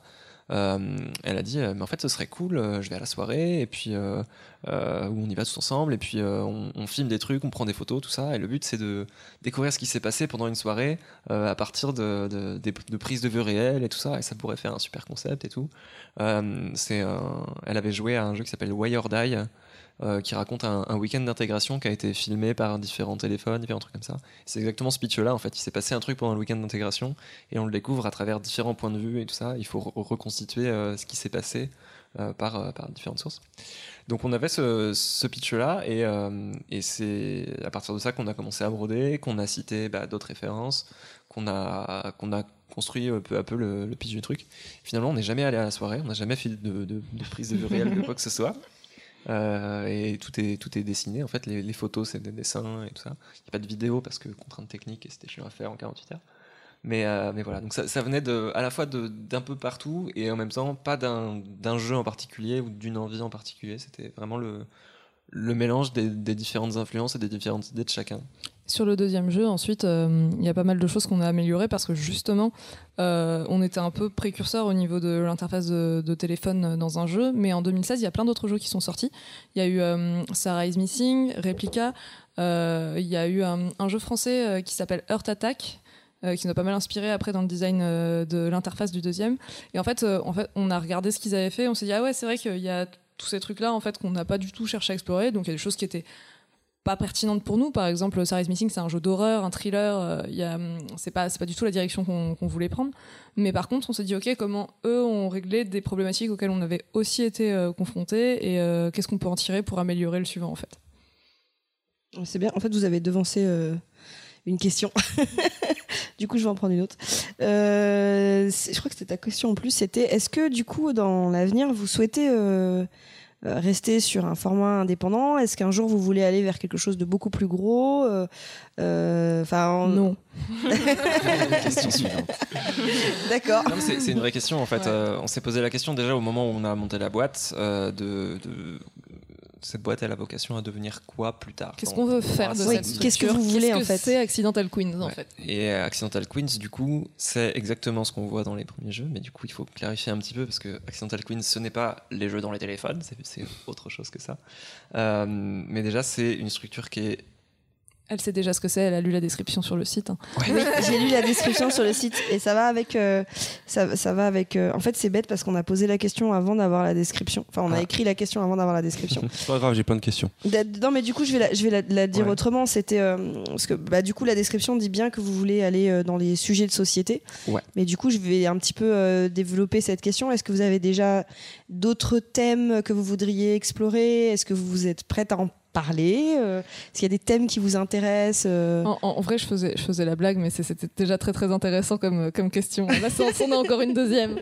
elle a dit euh, mais en fait ce serait cool euh, je vais à la soirée et puis euh, euh, où on y va tous ensemble et puis euh, on, filme des trucs on prend des photos tout ça. Et le but c'est de découvrir ce qui s'est passé pendant une soirée euh, à partir de, de, prises de vue réelles et tout ça. Et ça pourrait faire un super concept et tout. Euh, c'est elle avait joué à un jeu qui s'appelle Wire Die euh, qui raconte un, week-end d'intégration qui a été filmé par différents téléphones, différents trucs comme ça. C'est exactement ce pitch-là, en fait. Il s'est passé un truc pendant le week-end d'intégration et on le découvre à travers différents points de vue et tout ça. Il faut re- reconstituer euh, ce qui s'est passé euh, par, différentes sources. Donc on avait ce, pitch-là et, c'est à partir de ça qu'on a commencé à broder, qu'on a cité bah, d'autres références, qu'on a, construit peu à peu le, pitch du truc. Finalement, on n'est jamais allé à la soirée, on n'a jamais fait de, de prise de vue réelle de quoi que ce soit. Euh, et tout est, tout est dessiné. En fait, les, photos, c'est des dessins et tout ça. Il n'y a pas de vidéo parce que contrainte technique et c'était chiant à faire en 48 heures. Mais, euh, mais voilà, donc ça, venait de, à la fois d'un peu partout et en même temps pas d'un d'un jeu en particulier ou d'une envie en particulier. C'était vraiment le, le mélange des différentes influences et des différentes idées de chacun. Sur le deuxième jeu, ensuite, euh, il y a pas mal de choses qu'on a améliorées parce que justement, euh, on était un peu précurseur au niveau de l'interface de, téléphone dans un jeu. Mais en 2016, il y a plein d'autres jeux qui sont sortis. Il y a eu euh, Sarah is Missing, Replica. il y a eu un, jeu français qui s'appelle Earth Attack. qui nous a pas mal inspiré après dans le design de l'interface du deuxième. Et en fait, en fait, on a regardé ce qu'ils avaient fait. On s'est dit ah ouais, c'est vrai qu'il y a tous ces trucs-là en fait qu'on n'a pas du tout cherché à explorer. Donc il y a des choses qui étaient pas pertinentes pour nous. Par exemple, Sarah is Missing, c'est un jeu d'horreur, un thriller. euh, il hum, c'est pas, pas du tout la direction qu'on voulait prendre. Mais par contre, on s'est dit, ok, comment eux ont réglé des problématiques auxquelles on avait aussi été euh, confrontés et euh, qu'est-ce qu'on peut en tirer pour améliorer le suivant en fait? C'est bien. En fait, vous avez devancé euh, une question. du coup, je vais en prendre une autre. Euh, je crois que c'était ta question en plus. C'était est-ce que, du coup, dans l'avenir, vous souhaitez euh, euh, rester sur un format indépendant? Est-ce qu'un jour, vous voulez aller vers quelque chose de beaucoup plus gros Euh, euh, Enfin, en- Non. question suivante. D'accord. C'est c'est une vraie question en fait. Ouais. Euh, on s'est posé la question déjà au moment où on a monté la boîte euh, de, de cette boîte elle a vocation à devenir quoi plus tard Qu'est-ce qu'on veut faire de cette qu'est-ce que vous voulez, Qu'est-ce en que fait C'est Accidental Queens en fait? Et Accidental Queens, du coup, c'est exactement ce qu'on voit dans les premiers jeux, mais du coup, il faut clarifier un petit peu parce que Accidental Queens, ce n'est pas les jeux dans les téléphones, c'est- c'est autre chose que ça. Euh, mais déjà, c'est une structure qui est. Elle sait déjà ce que c'est, elle a lu la description sur le site. hein. Oui, j'ai lu la description sur le site et ça va avec. euh, ça, ça va avec. euh, en fait, c'est bête parce qu'on a posé la question avant d'avoir la description. Enfin, on a Ah. écrit la question avant d'avoir la description. C'est pas grave, j'ai plein de questions. Da- Non, mais du coup, je vais la, je vais la, la dire Ouais. autrement. C'était euh, parce que bah, du coup, la description dit bien que vous voulez aller euh, dans les sujets de société. Ouais. Mais du coup, je vais un petit peu euh, développer cette question. Est-ce que vous avez déjà d'autres thèmes que vous voudriez explorer? Est-ce que vous êtes prête à en parler Euh, Est-ce qu'il y a des thèmes qui vous intéressent euh En, vrai, je faisais, je faisais la blague, mais c'était déjà très très intéressant comme, comme question. Là, c'est- on a encore une deuxième.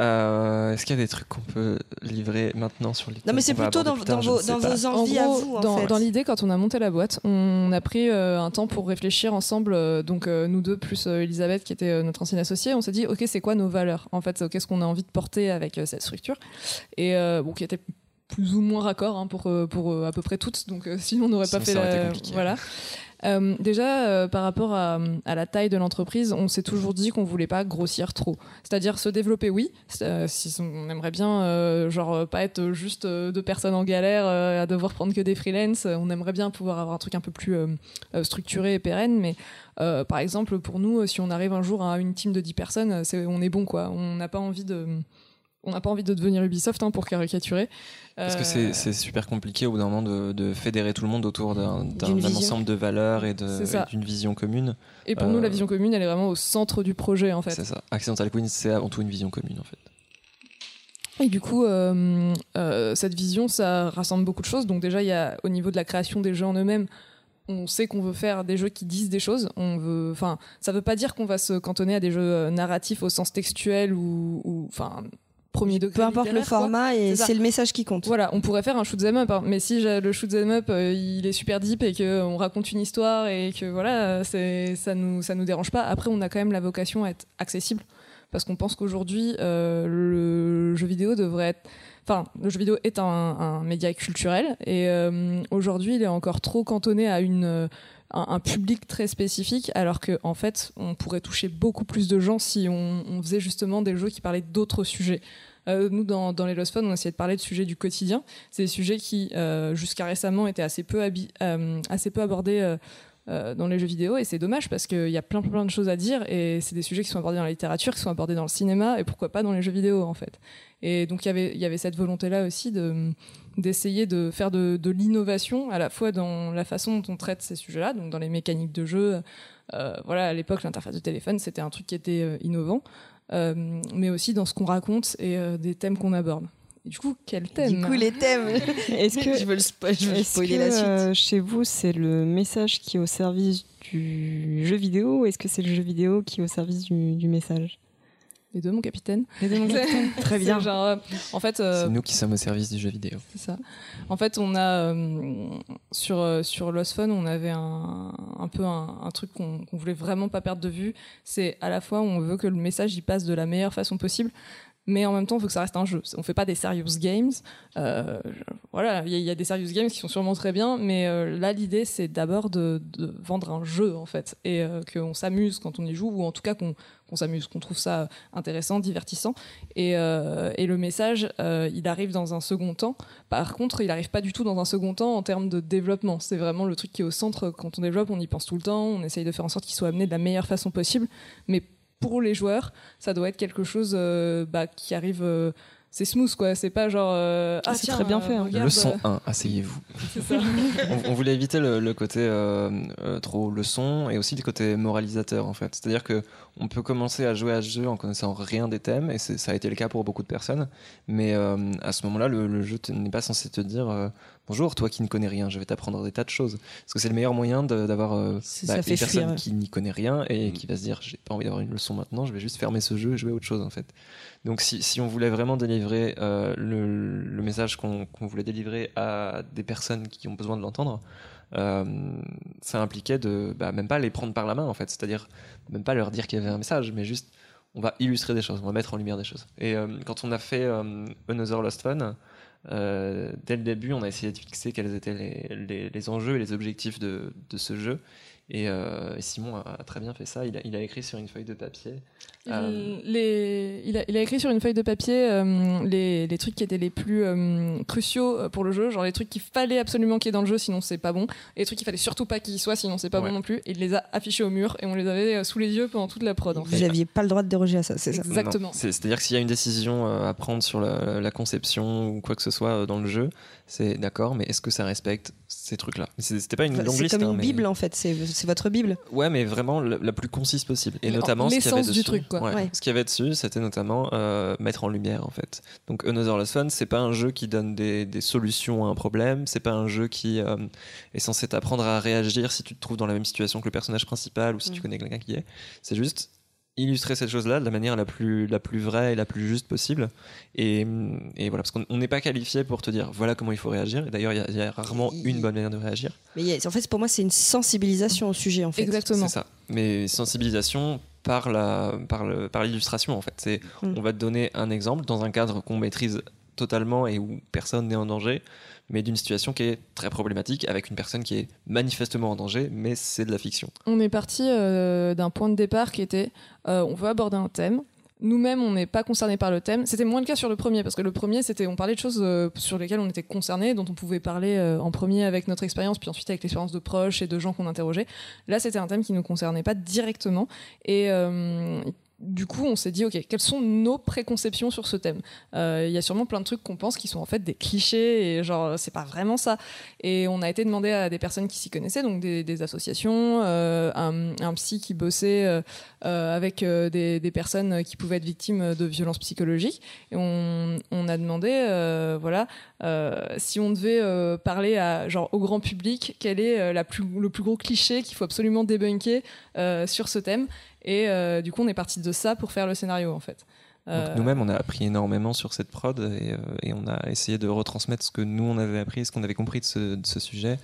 Euh, Est-ce qu'il y a des trucs qu'on peut livrer maintenant sur les Non, mais c'est plutôt dans, dans vos, dans vos En envies gros, à vous. En dans, fait. dans l'idée, quand on a monté la boîte, on a pris euh, un temps pour réfléchir ensemble. euh, donc euh, nous deux plus euh, Elisabeth, qui était euh, notre ancienne associée, on s'est dit, ok, c'est quoi nos valeurs? En fait, euh, qu'est-ce qu'on a envie de porter avec euh, cette structure Et euh, bon, qui était plus ou moins raccord hein, pour euh, pour euh, à peu près toutes. Donc euh, sinon, on n'aurait pas fait la voilà. Euh, déjà, euh, par rapport à, à la taille de l'entreprise, on s'est toujours dit qu'on voulait pas grossir trop. C'est-à-dire se développer, oui. Euh, si on aimerait bien, genre, pas être juste deux personnes en galère à devoir prendre que des freelances. On aimerait bien pouvoir avoir un truc un peu plus structuré et pérenne. Mais par exemple, pour nous, si on arrive un jour à une team de 10 personnes, on est bon, quoi. On n'a pas envie de. On n'a pas envie de devenir Ubisoft hein, pour caricaturer. Parce que Euh, c'est c'est super compliqué au bout d'un moment de, de fédérer tout le monde autour d'un ensemble de valeurs et d'une vision commune. Et pour euh, nous, la vision commune, elle est vraiment au centre du projet, en fait. C'est ça. Accidental Queens, c'est avant tout une vision commune en fait. Et du coup, euh, euh, cette vision, ça rassemble beaucoup de choses. Donc déjà, il y a au niveau de la création des jeux en eux-mêmes, on sait qu'on veut faire des jeux qui disent des choses. On veut, enfin, ça veut pas dire qu'on va se cantonner à des jeux euh, narratifs au sens textuel ou, ou- enfin, premier degré. Peu importe le quoi. format, et C'est le message qui compte. Voilà, on pourrait faire un shoot 'em up, hein. mais si le shoot 'em up euh, il est super deep et que on raconte une histoire et que voilà, ça nous ça nous dérange pas. Après, on a quand même la vocation à être accessible parce qu'on pense qu'aujourd'hui euh, le jeu vidéo devrait être Enfin, le jeu vidéo est un, un média culturel et euh, aujourd'hui, il est encore trop cantonné à une, euh, un, un public très spécifique, alors qu'en en fait, on pourrait toucher beaucoup plus de gens si on, faisait justement des jeux qui parlaient d'autres sujets. Euh, nous, dans, les Lost Fun, on essayait de parler de sujets du quotidien. C'est des sujets qui, euh, jusqu'à récemment, étaient assez peu, euh, assez peu abordés euh, dans les jeux vidéo. Et c'est dommage parce qu'il y a plein, plein de choses à dire. Et c'est des sujets qui sont abordés dans la littérature, qui sont abordés dans le cinéma, et pourquoi pas dans les jeux vidéo, en fait. Et donc, il y avait- il y avait cette volonté-là aussi de d'essayer de faire de, l'innovation à la fois dans la façon dont on traite ces sujets-là, donc dans les mécaniques de jeu. Euh, voilà, à l'époque, l'interface de téléphone, c'était un truc qui était euh, innovant, mais aussi dans ce qu'on raconte et des thèmes qu'on aborde. Du coup, quel thème Du coup, les thèmes. Est-ce que, je veux le spo- je veux est-ce spoiler que la suite. euh, chez vous, c'est le message qui est au service du jeu vidéo ou est-ce que c'est le jeu vidéo qui est au service du, du message? Les deux, mon capitaine. Les deux, mon capitaine. Très bien. Genre, euh, en fait, euh, C'est nous qui sommes au service du jeu vidéo. C'est ça. En fait, on a euh, sur euh, sur Lost Fun, on avait un, un peu un, un truc qu'on qu'on voulait vraiment pas perdre de vue. C'est à la fois on veut que le message y passe de la meilleure façon possible, mais en même temps, on veut que ça reste un jeu. On fait pas des serious games. Euh, voilà, il y, a- il des serious games qui sont sûrement très bien, mais euh, là, l'idée, c'est d'abord de, vendre un jeu en fait, et euh, qu'on s'amuse quand on y joue, ou en tout cas qu'on s'amuse, qu'on trouve ça intéressant, divertissant. Et, et le message, il arrive dans un second temps. Par contre, il n'arrive pas du tout dans un second temps en termes de développement. C'est vraiment le truc qui est au centre. Quand on développe, on y pense tout le temps. On essaye de faire en sorte qu'il soit amené de la meilleure façon possible. Mais pour les joueurs, ça doit être quelque chose euh, bah, qui arrive. euh, c'est smooth, quoi. C'est pas genre. euh, Ah, c'est très bien fait, hein. regarde, Leçon euh, 1, asseyez-vous. c'est ça. on, on voulait éviter le, le côté euh, euh, trop leçon et aussi le côté moralisateur en fait. C'est-à-dire que on peut commencer à jouer à ce jeu en connaissant rien des thèmes et ça a été le cas pour beaucoup de personnes. Mais euh, à ce moment-là, le, le jeu n'est pas censé te dire euh, bonjour, toi qui ne connais rien, je vais t'apprendre des tas de choses. Parce que c'est le meilleur moyen d'avoir euh, bah, ça une fait personne fuir. qui n'y connaît rien et Mm. qui va se dire j'ai pas envie d'avoir une leçon maintenant, je vais juste fermer ce jeu et jouer à autre chose en fait. Donc si, si on voulait vraiment délivrer euh, le, le message qu'on voulait délivrer à des personnes qui ont besoin de l'entendre, ça impliquait de bah, même pas les prendre par la main en fait, c'est-à-dire même pas leur dire qu'il y avait un message, mais juste on va illustrer des choses, on va mettre en lumière des choses. Et euh, quand on a fait euh, Another Lost Fun, euh, dès le début, on a essayé de fixer quels étaient les, les- les enjeux et les objectifs de, de ce jeu. Et, euh, et Simon a, a très bien fait ça. Il a, il a écrit sur une feuille de papier. Euh, Il, les- il a, il a écrit sur une feuille de papier euh, les, les trucs qui étaient les plus euh, cruciaux euh, pour le jeu, genre les trucs qu'il fallait absolument qu'il y ait dans le jeu, sinon c'est pas bon, et les trucs qu'il fallait surtout pas qu'il y soit, sinon c'est pas Ouais. bon non plus. Et il les a affichés au mur et on les avait sous les yeux pendant toute la prod. En Vous n'aviez pas le droit de déroger à ça, c'est ça Exactement. c'est- C'est-à-dire que s'il y a une décision à prendre sur la, la conception ou quoi que ce soit dans le jeu, c'est d'accord, mais est-ce que ça respecte ces trucs-là C'est- C'était pas une longue C'est liste. comme hein, une mais- bible en fait, c'est c'est votre bible. Ouais, mais vraiment la, la plus concise possible. Et Mais notamment, ce qu'il y avait du truc, quoi. Ouais. Ouais. Ce qu'il y avait dessus, c'était notamment euh, mettre en lumière, en fait. Donc, Another Lost Fun, c'est pas un jeu qui donne des, des solutions à un problème. C'est pas un jeu qui euh, est censé t'apprendre à réagir si tu te trouves dans la même situation que le personnage principal ou si tu Mm. connais quelqu'un qui y est. C'est juste illustrer cette chose-là de la manière la plus, la plus vraie et la plus juste possible. Et, et voilà, parce qu'on on n'est pas qualifié pour te dire voilà comment il faut réagir. Et d'ailleurs, il y a- il y, a rarement une bonne manière de réagir. Mais a- en fait, pour moi, c'est une sensibilisation au sujet en fait. Exactement. C'est ça. Mais sensibilisation par la par le par l'illustration en fait. C'est Mm. on va te donner un exemple dans un cadre qu'on maîtrise totalement et où personne n'est en danger, mais d'une situation qui est très problématique avec une personne qui est manifestement en danger, mais c'est de la fiction. On est parti euh, d'un point de départ qui était euh, on veut aborder un thème. Nous-mêmes, on n'est pas concernés par le thème. C'était moins le cas sur le premier, parce que le premier, c'était on parlait de choses euh, sur lesquelles on était concernés, dont on pouvait parler en premier avec notre expérience, puis ensuite avec l'expérience de proches et de gens qu'on interrogeait. Là, c'était un thème qui nous concernait pas directement. Et du coup, on s'est dit, OK, quelles sont nos préconceptions sur ce thème Euh, Il y a sûrement plein de trucs qu'on pense qui sont en fait des clichés, et genre, c'est pas vraiment ça. Et on a été demandé à des personnes qui s'y connaissaient, donc des, associations, euh, un, un psy qui bossait euh, avec euh, des, personnes qui pouvaient être victimes de violences psychologiques. On, a demandé, euh, voilà, euh, si on devait euh, parler à, genre, au grand public, quel est euh, le plus gros cliché qu'il faut absolument débunker euh, sur ce thème. Et euh, du coup, on est parti de ça pour faire le scénario, en fait. Euh, nous-mêmes, on a appris énormément sur cette prod et, euh, on a essayé de retransmettre ce que nous on avait appris, ce qu'on avait compris de ce sujet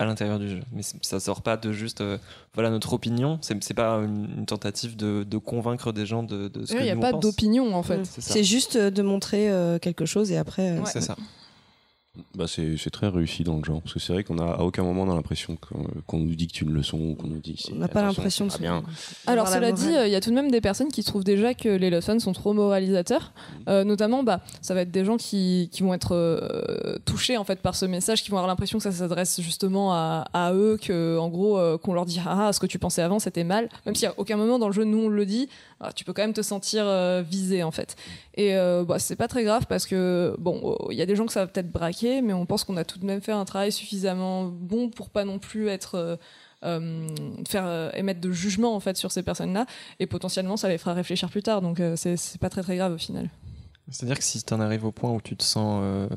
à l'intérieur du jeu. Mais ça sort pas de juste euh, voilà notre opinion. C'est pas une, une tentative de, de convaincre des gens de, de ce il que n'y a pas d'opinion, en fait. C'est juste euh, de montrer euh, quelque chose et après. euh, Ouais. C'est ça. Bah, c'est c'est très réussi dans le genre. Parce que c'est vrai qu'on a à aucun moment on a l'impression qu'on qu'on nous dit que tu une leçon ou qu'on nous dit que c'est- On n'a pas l'impression de bien. Alors avoir la cela dit, euh, il y a tout de même des personnes qui trouvent déjà que les Fun sont trop moralisateurs. Euh, notamment, bah, ça va être des gens qui, qui vont être euh, touchés en fait par ce message, qui vont avoir l'impression que ça s'adresse justement à, à eux, que en gros euh, qu'on leur dit ah ah, ce que tu pensais avant c'était mal. Même y a aucun moment dans le jeu nous on le dit, ah, tu peux quand même te sentir euh, visé en fait. Et euh, bah, c'est pas très grave parce que bon, euh, il y a des gens que ça va peut-être braquer, mais on pense qu'on a tout de même fait un travail suffisamment bon pour pas non plus être euh, euh, faire euh, émettre de jugement en fait sur ces personnes-là et potentiellement ça les fera réfléchir plus tard donc euh, c'est pas très très grave au final. C'est-à-dire que si tu en arrives au point où tu te sens euh,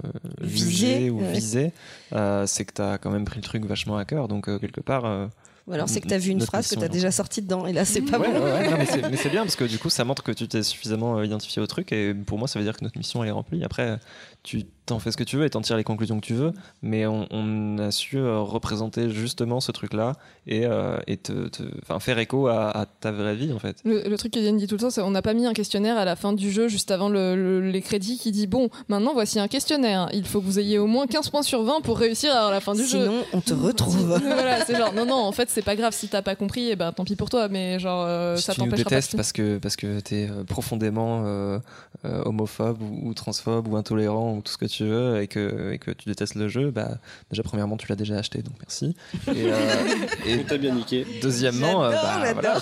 Visé, jugé ou ouais. visé, euh, c'est que tu as quand même pris le truc vachement à cœur. Donc, euh, quelque part. Ou alors c'est que tu as vu une Notre phrase que mission, tu as déjà sortie dedans et là c'est pas ouais, bon. ouais, non, mais c'est- bien parce que du coup, ça montre que tu t'es suffisamment euh, identifié au truc. Et pour moi, ça veut dire que notre mission elle est remplie. Après, tu t'en fais ce que tu veux et t'en tires les conclusions que tu veux. Mais on, on a su euh, représenter justement ce truc-là et, euh, et te, te- enfin, faire écho à, à ta vraie vie en fait. Le, le truc qu'Eliane dit tout le temps, c'est on n'a pas mis un questionnaire à la fin du jeu juste avant le- le- les crédits qui dit bon maintenant voici un questionnaire. Il faut que vous ayez au moins 15 points sur 20 pour réussir à la fin du jeu. Sinon on te retrouve. voilà, c'est genre non non en fait c'est pas grave si t'as pas compris et ben tant pis pour toi mais genre euh, si ça t'empêchera pas. de- parce que parce que t'es euh, profondément euh, euh, homophobe ou, ou transphobe ou intolérant ou tout ce que tu veux et que, et que tu détestes le jeu, bah déjà premièrement tu l'as déjà acheté donc merci. Et, euh, et On t'a bien niqué. deuxièmement, euh, bah,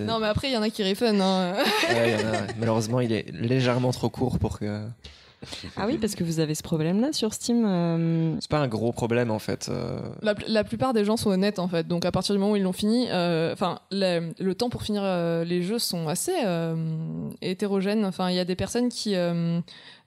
Non mais après il y en a qui riffent hein. ouais, il y en a, ouais. malheureusement il est légèrement trop court pour que. Ah oui, parce que vous avez ce problème-là sur Steam. euh, C'est pas un gros problème en fait. euh, La, la plupart des gens sont honnêtes en fait, donc à partir du moment où ils l'ont fini, euh, enfin le, le temps pour finir euh, les jeux sont assez euh, hétérogènes. Enfin, il y a des personnes qui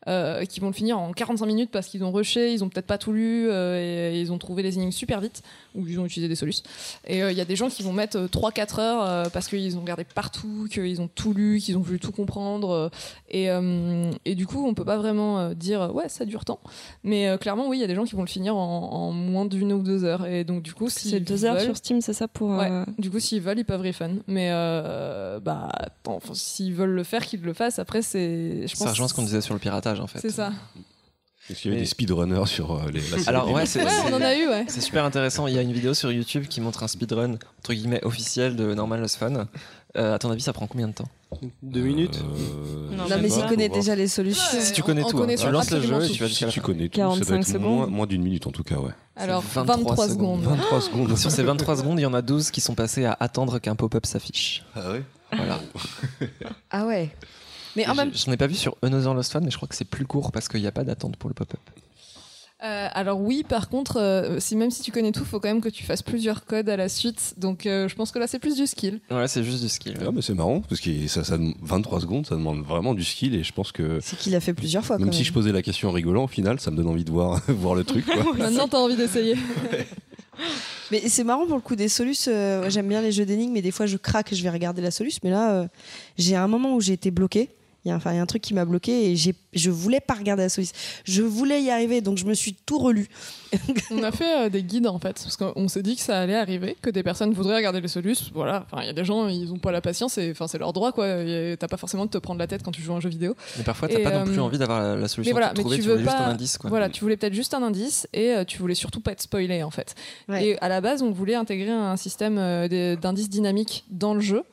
euh, euh, qui vont le finir en 45 minutes parce qu'ils ont rushé, ils ont peut-être pas tout lu euh, et, ils ont trouvé les énigmes super vite ou ils ont utilisé des solus. Et euh, il y a des gens qui vont mettre 3-4 heures euh, parce qu'ils ont regardé partout, qu'ils ont tout lu, qu'ils ont voulu tout comprendre. euh, et, euh, et du coup, on peut pas vraiment euh, dire ouais ça dure tant. Mais euh, clairement, oui, il y a des gens qui vont le finir en, en moins d'une ou deux heures. Et donc, du coup, si C'est deux heures sur Steam, c'est ça pour. Ouais. euh, Du coup, s'ils veulent, ils peuvent refund. Mais euh, bah, s'ils veulent le faire, qu'ils le fassent. Après, c'est. Ça rejoint ce qu'on disait sur le piratage en fait. C'est ça. Est-ce qu'il y avait Mais- des speedrunners sur euh, les, la Alors ouais, mecs c'est Ouais, on en a eu, ouais. c'est super intéressant. Il y a une vidéo sur YouTube qui montre un speedrun entre guillemets officiel de Normal Lost Fun. Euh, à ton avis, ça prend combien de temps Deux minutes Euh, Non, mais s'il connaît déjà les solutions. Ouais. Si tu on- connais on tout, hein. tu lances le jeu et tu vas Si jusqu'à la tu connais tout, ça doit 45 être moins, secondes. moins d'une minute en tout cas, ouais. Alors, 23 23 secondes. 23 secondes. Sur ces 23 secondes, il y en a 12 qui sont passés à attendre qu'un pop-up s'affiche. Ah ouais? Voilà. Ah ouais. Mais en Je même je n'ai pas vu sur Another Lost Fun, mais je crois que c'est plus court parce qu'il n'y a pas d'attente pour le pop-up. Euh, alors oui, par contre, euh, si, même si tu connais tout, faut quand même que tu fasses plusieurs codes à la suite. Donc euh, je pense que là, c'est plus du skill. Ouais, c'est juste du skill. Ah, mais c'est marrant parce que ça, ça, 23 secondes, ça demande vraiment du skill et je pense que c'est qu'il a fait plusieurs fois. même quand si je posais la question en rigolant, au final, ça me donne envie de voir, voir le truc. Quoi. Maintenant, t'as envie d'essayer. Mais c'est marrant pour le coup des solus. euh, J'aime bien les jeux d'énigmes, mais des fois je craque, je vais regarder la solus. Mais là, euh, j'ai un moment où j'ai été bloqué. Il y a, un truc qui m'a bloqué et j'ai, je voulais pas regarder la solus. Je voulais y arriver, donc je me suis tout relu. On a fait euh, des guides en fait, parce qu'on s'est dit que ça allait arriver, que des personnes voudraient regarder les solus. Voilà, enfin, il y a des gens, ils ont pas la patience, et enfin, c'est leur droit quoi. T'as pas forcément de te prendre la tête quand tu joues à un jeu vidéo. Mais parfois, t'as pas non plus euh, envie d'avoir la, la solution mais voilà, mais trouvée, tu tu veux voulais juste pas- un indice. Quoi. Voilà, tu voulais peut-être juste un indice, et euh, tu voulais surtout pas être spoilé en fait. Ouais. Et à la base, on voulait intégrer un système euh, d'indices dynamiques dans le jeu.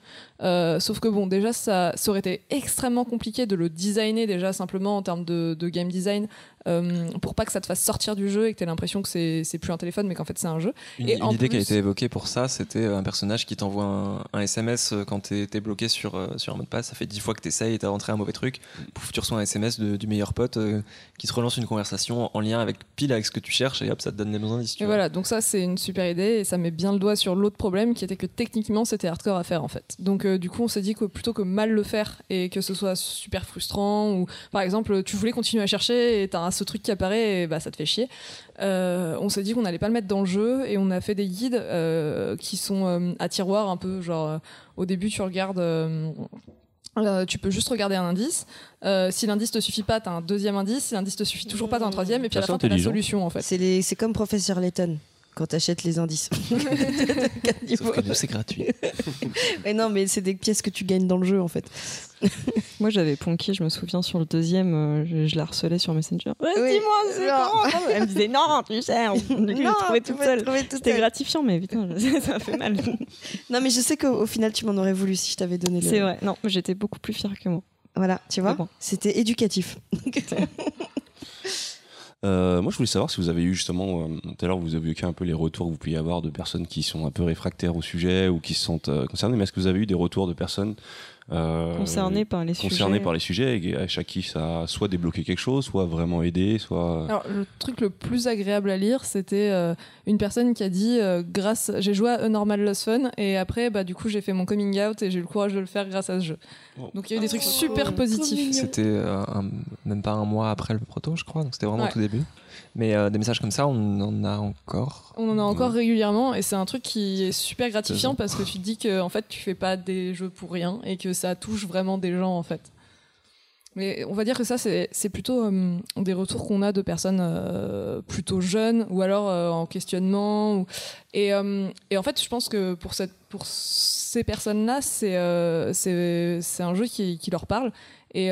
Euh, sauf que bon, déjà, ça, ça aurait été extrêmement compliqué de le designer déjà simplement en termes de, game design euh, pour pas que ça te fasse sortir du jeu et que tu aies l'impression que c'est plus un téléphone mais qu'en fait c'est un jeu. Une, Et une idée qui a été évoquée pour ça, c'était un personnage qui t'envoie un, un SMS euh, quand t'es t'es bloqué sur, euh, sur un mot de passe. Ça fait 10 fois que t'essayes et t'as rentré un mauvais truc. Pouf, tu reçois un SMS de- du meilleur pote euh, qui te relance une conversation en lien avec pile avec ce que tu cherches et hop, ça te donne les bons indices. Et vois. voilà, donc ça c'est une super idée et ça met bien le doigt sur l'autre problème qui était que techniquement c'était hardcore à faire en fait. Donc euh, du coup on s'est dit que plutôt que mal le faire et que ce soit super frustrant ou par exemple tu voulais continuer à chercher et t'as ce truc qui apparaît et bah ça te fait chier. Euh, on s'est dit qu'on allait pas le mettre dans le jeu et on a fait des guides euh, qui sont euh, à tiroir un peu genre euh, au début tu regardes euh, euh, tu peux juste regarder un indice. Euh, si l'indice te suffit pas, t'as un deuxième indice. Si l'indice te suffit toujours pas, t'as un troisième. Et puis à la c'est fin, t'as la solution en fait. C'est, les, c'est comme professeur Layton quand t'achètes les indices. Sauf que nous, c'est gratuit. Mais non, mais c'est des pièces que tu gagnes dans le jeu en fait. Moi, j'avais Ponky, je me souviens, sur le deuxième, euh, je, je la harcelais sur Messenger. Ouais, Oui. Dis-moi, c'est Elle me disait non, tu sais, coup, je Non, trouvais tu toute seule. C'était gratifiant, mais putain, ça fait mal. Non, mais je sais qu'au au final, tu m'en aurais voulu si je t'avais donné le. C'est vrai, non, mais j'étais beaucoup plus fière que moi. Voilà, tu vois, bon. c'était éducatif. Euh, moi, je voulais savoir si vous avez eu justement, euh, tout à l'heure, vous évoquiez un peu les retours que vous pouvez avoir de personnes qui sont un peu réfractaires au sujet ou qui se sentent euh, concernées. Mais est-ce que vous avez eu des retours de personnes euh, Concerné par les concernées sujets. par les sujets et à chaque qui ça a soit débloqué quelque chose, soit vraiment aidé, soit. Alors, le truc le plus agréable à lire, c'était euh, une personne qui a dit euh, grâce, j'ai joué à A Normal Lost Fun et après, bah, du coup, j'ai fait mon coming out et j'ai eu le courage de le faire grâce à ce jeu. Oh. Donc, il y a eu des trucs Oh, super positifs. C'était euh, même pas un mois après le proto, je crois, donc c'était vraiment Ouais. au tout début. Mais euh, des messages comme ça, on en a encore. On en a encore régulièrement et c'est un truc qui est super gratifiant parce que tu te dis que en fait, tu fais pas des jeux pour rien et que ça touche vraiment des gens en fait. Mais on va dire que ça, c'est plutôt euh, des retours qu'on a de personnes euh, plutôt jeunes ou alors euh, en questionnement. ou- Et, et en fait, je pense que pour, cette, pour ces personnes-là, c'est un jeu qui, qui leur parle. Et,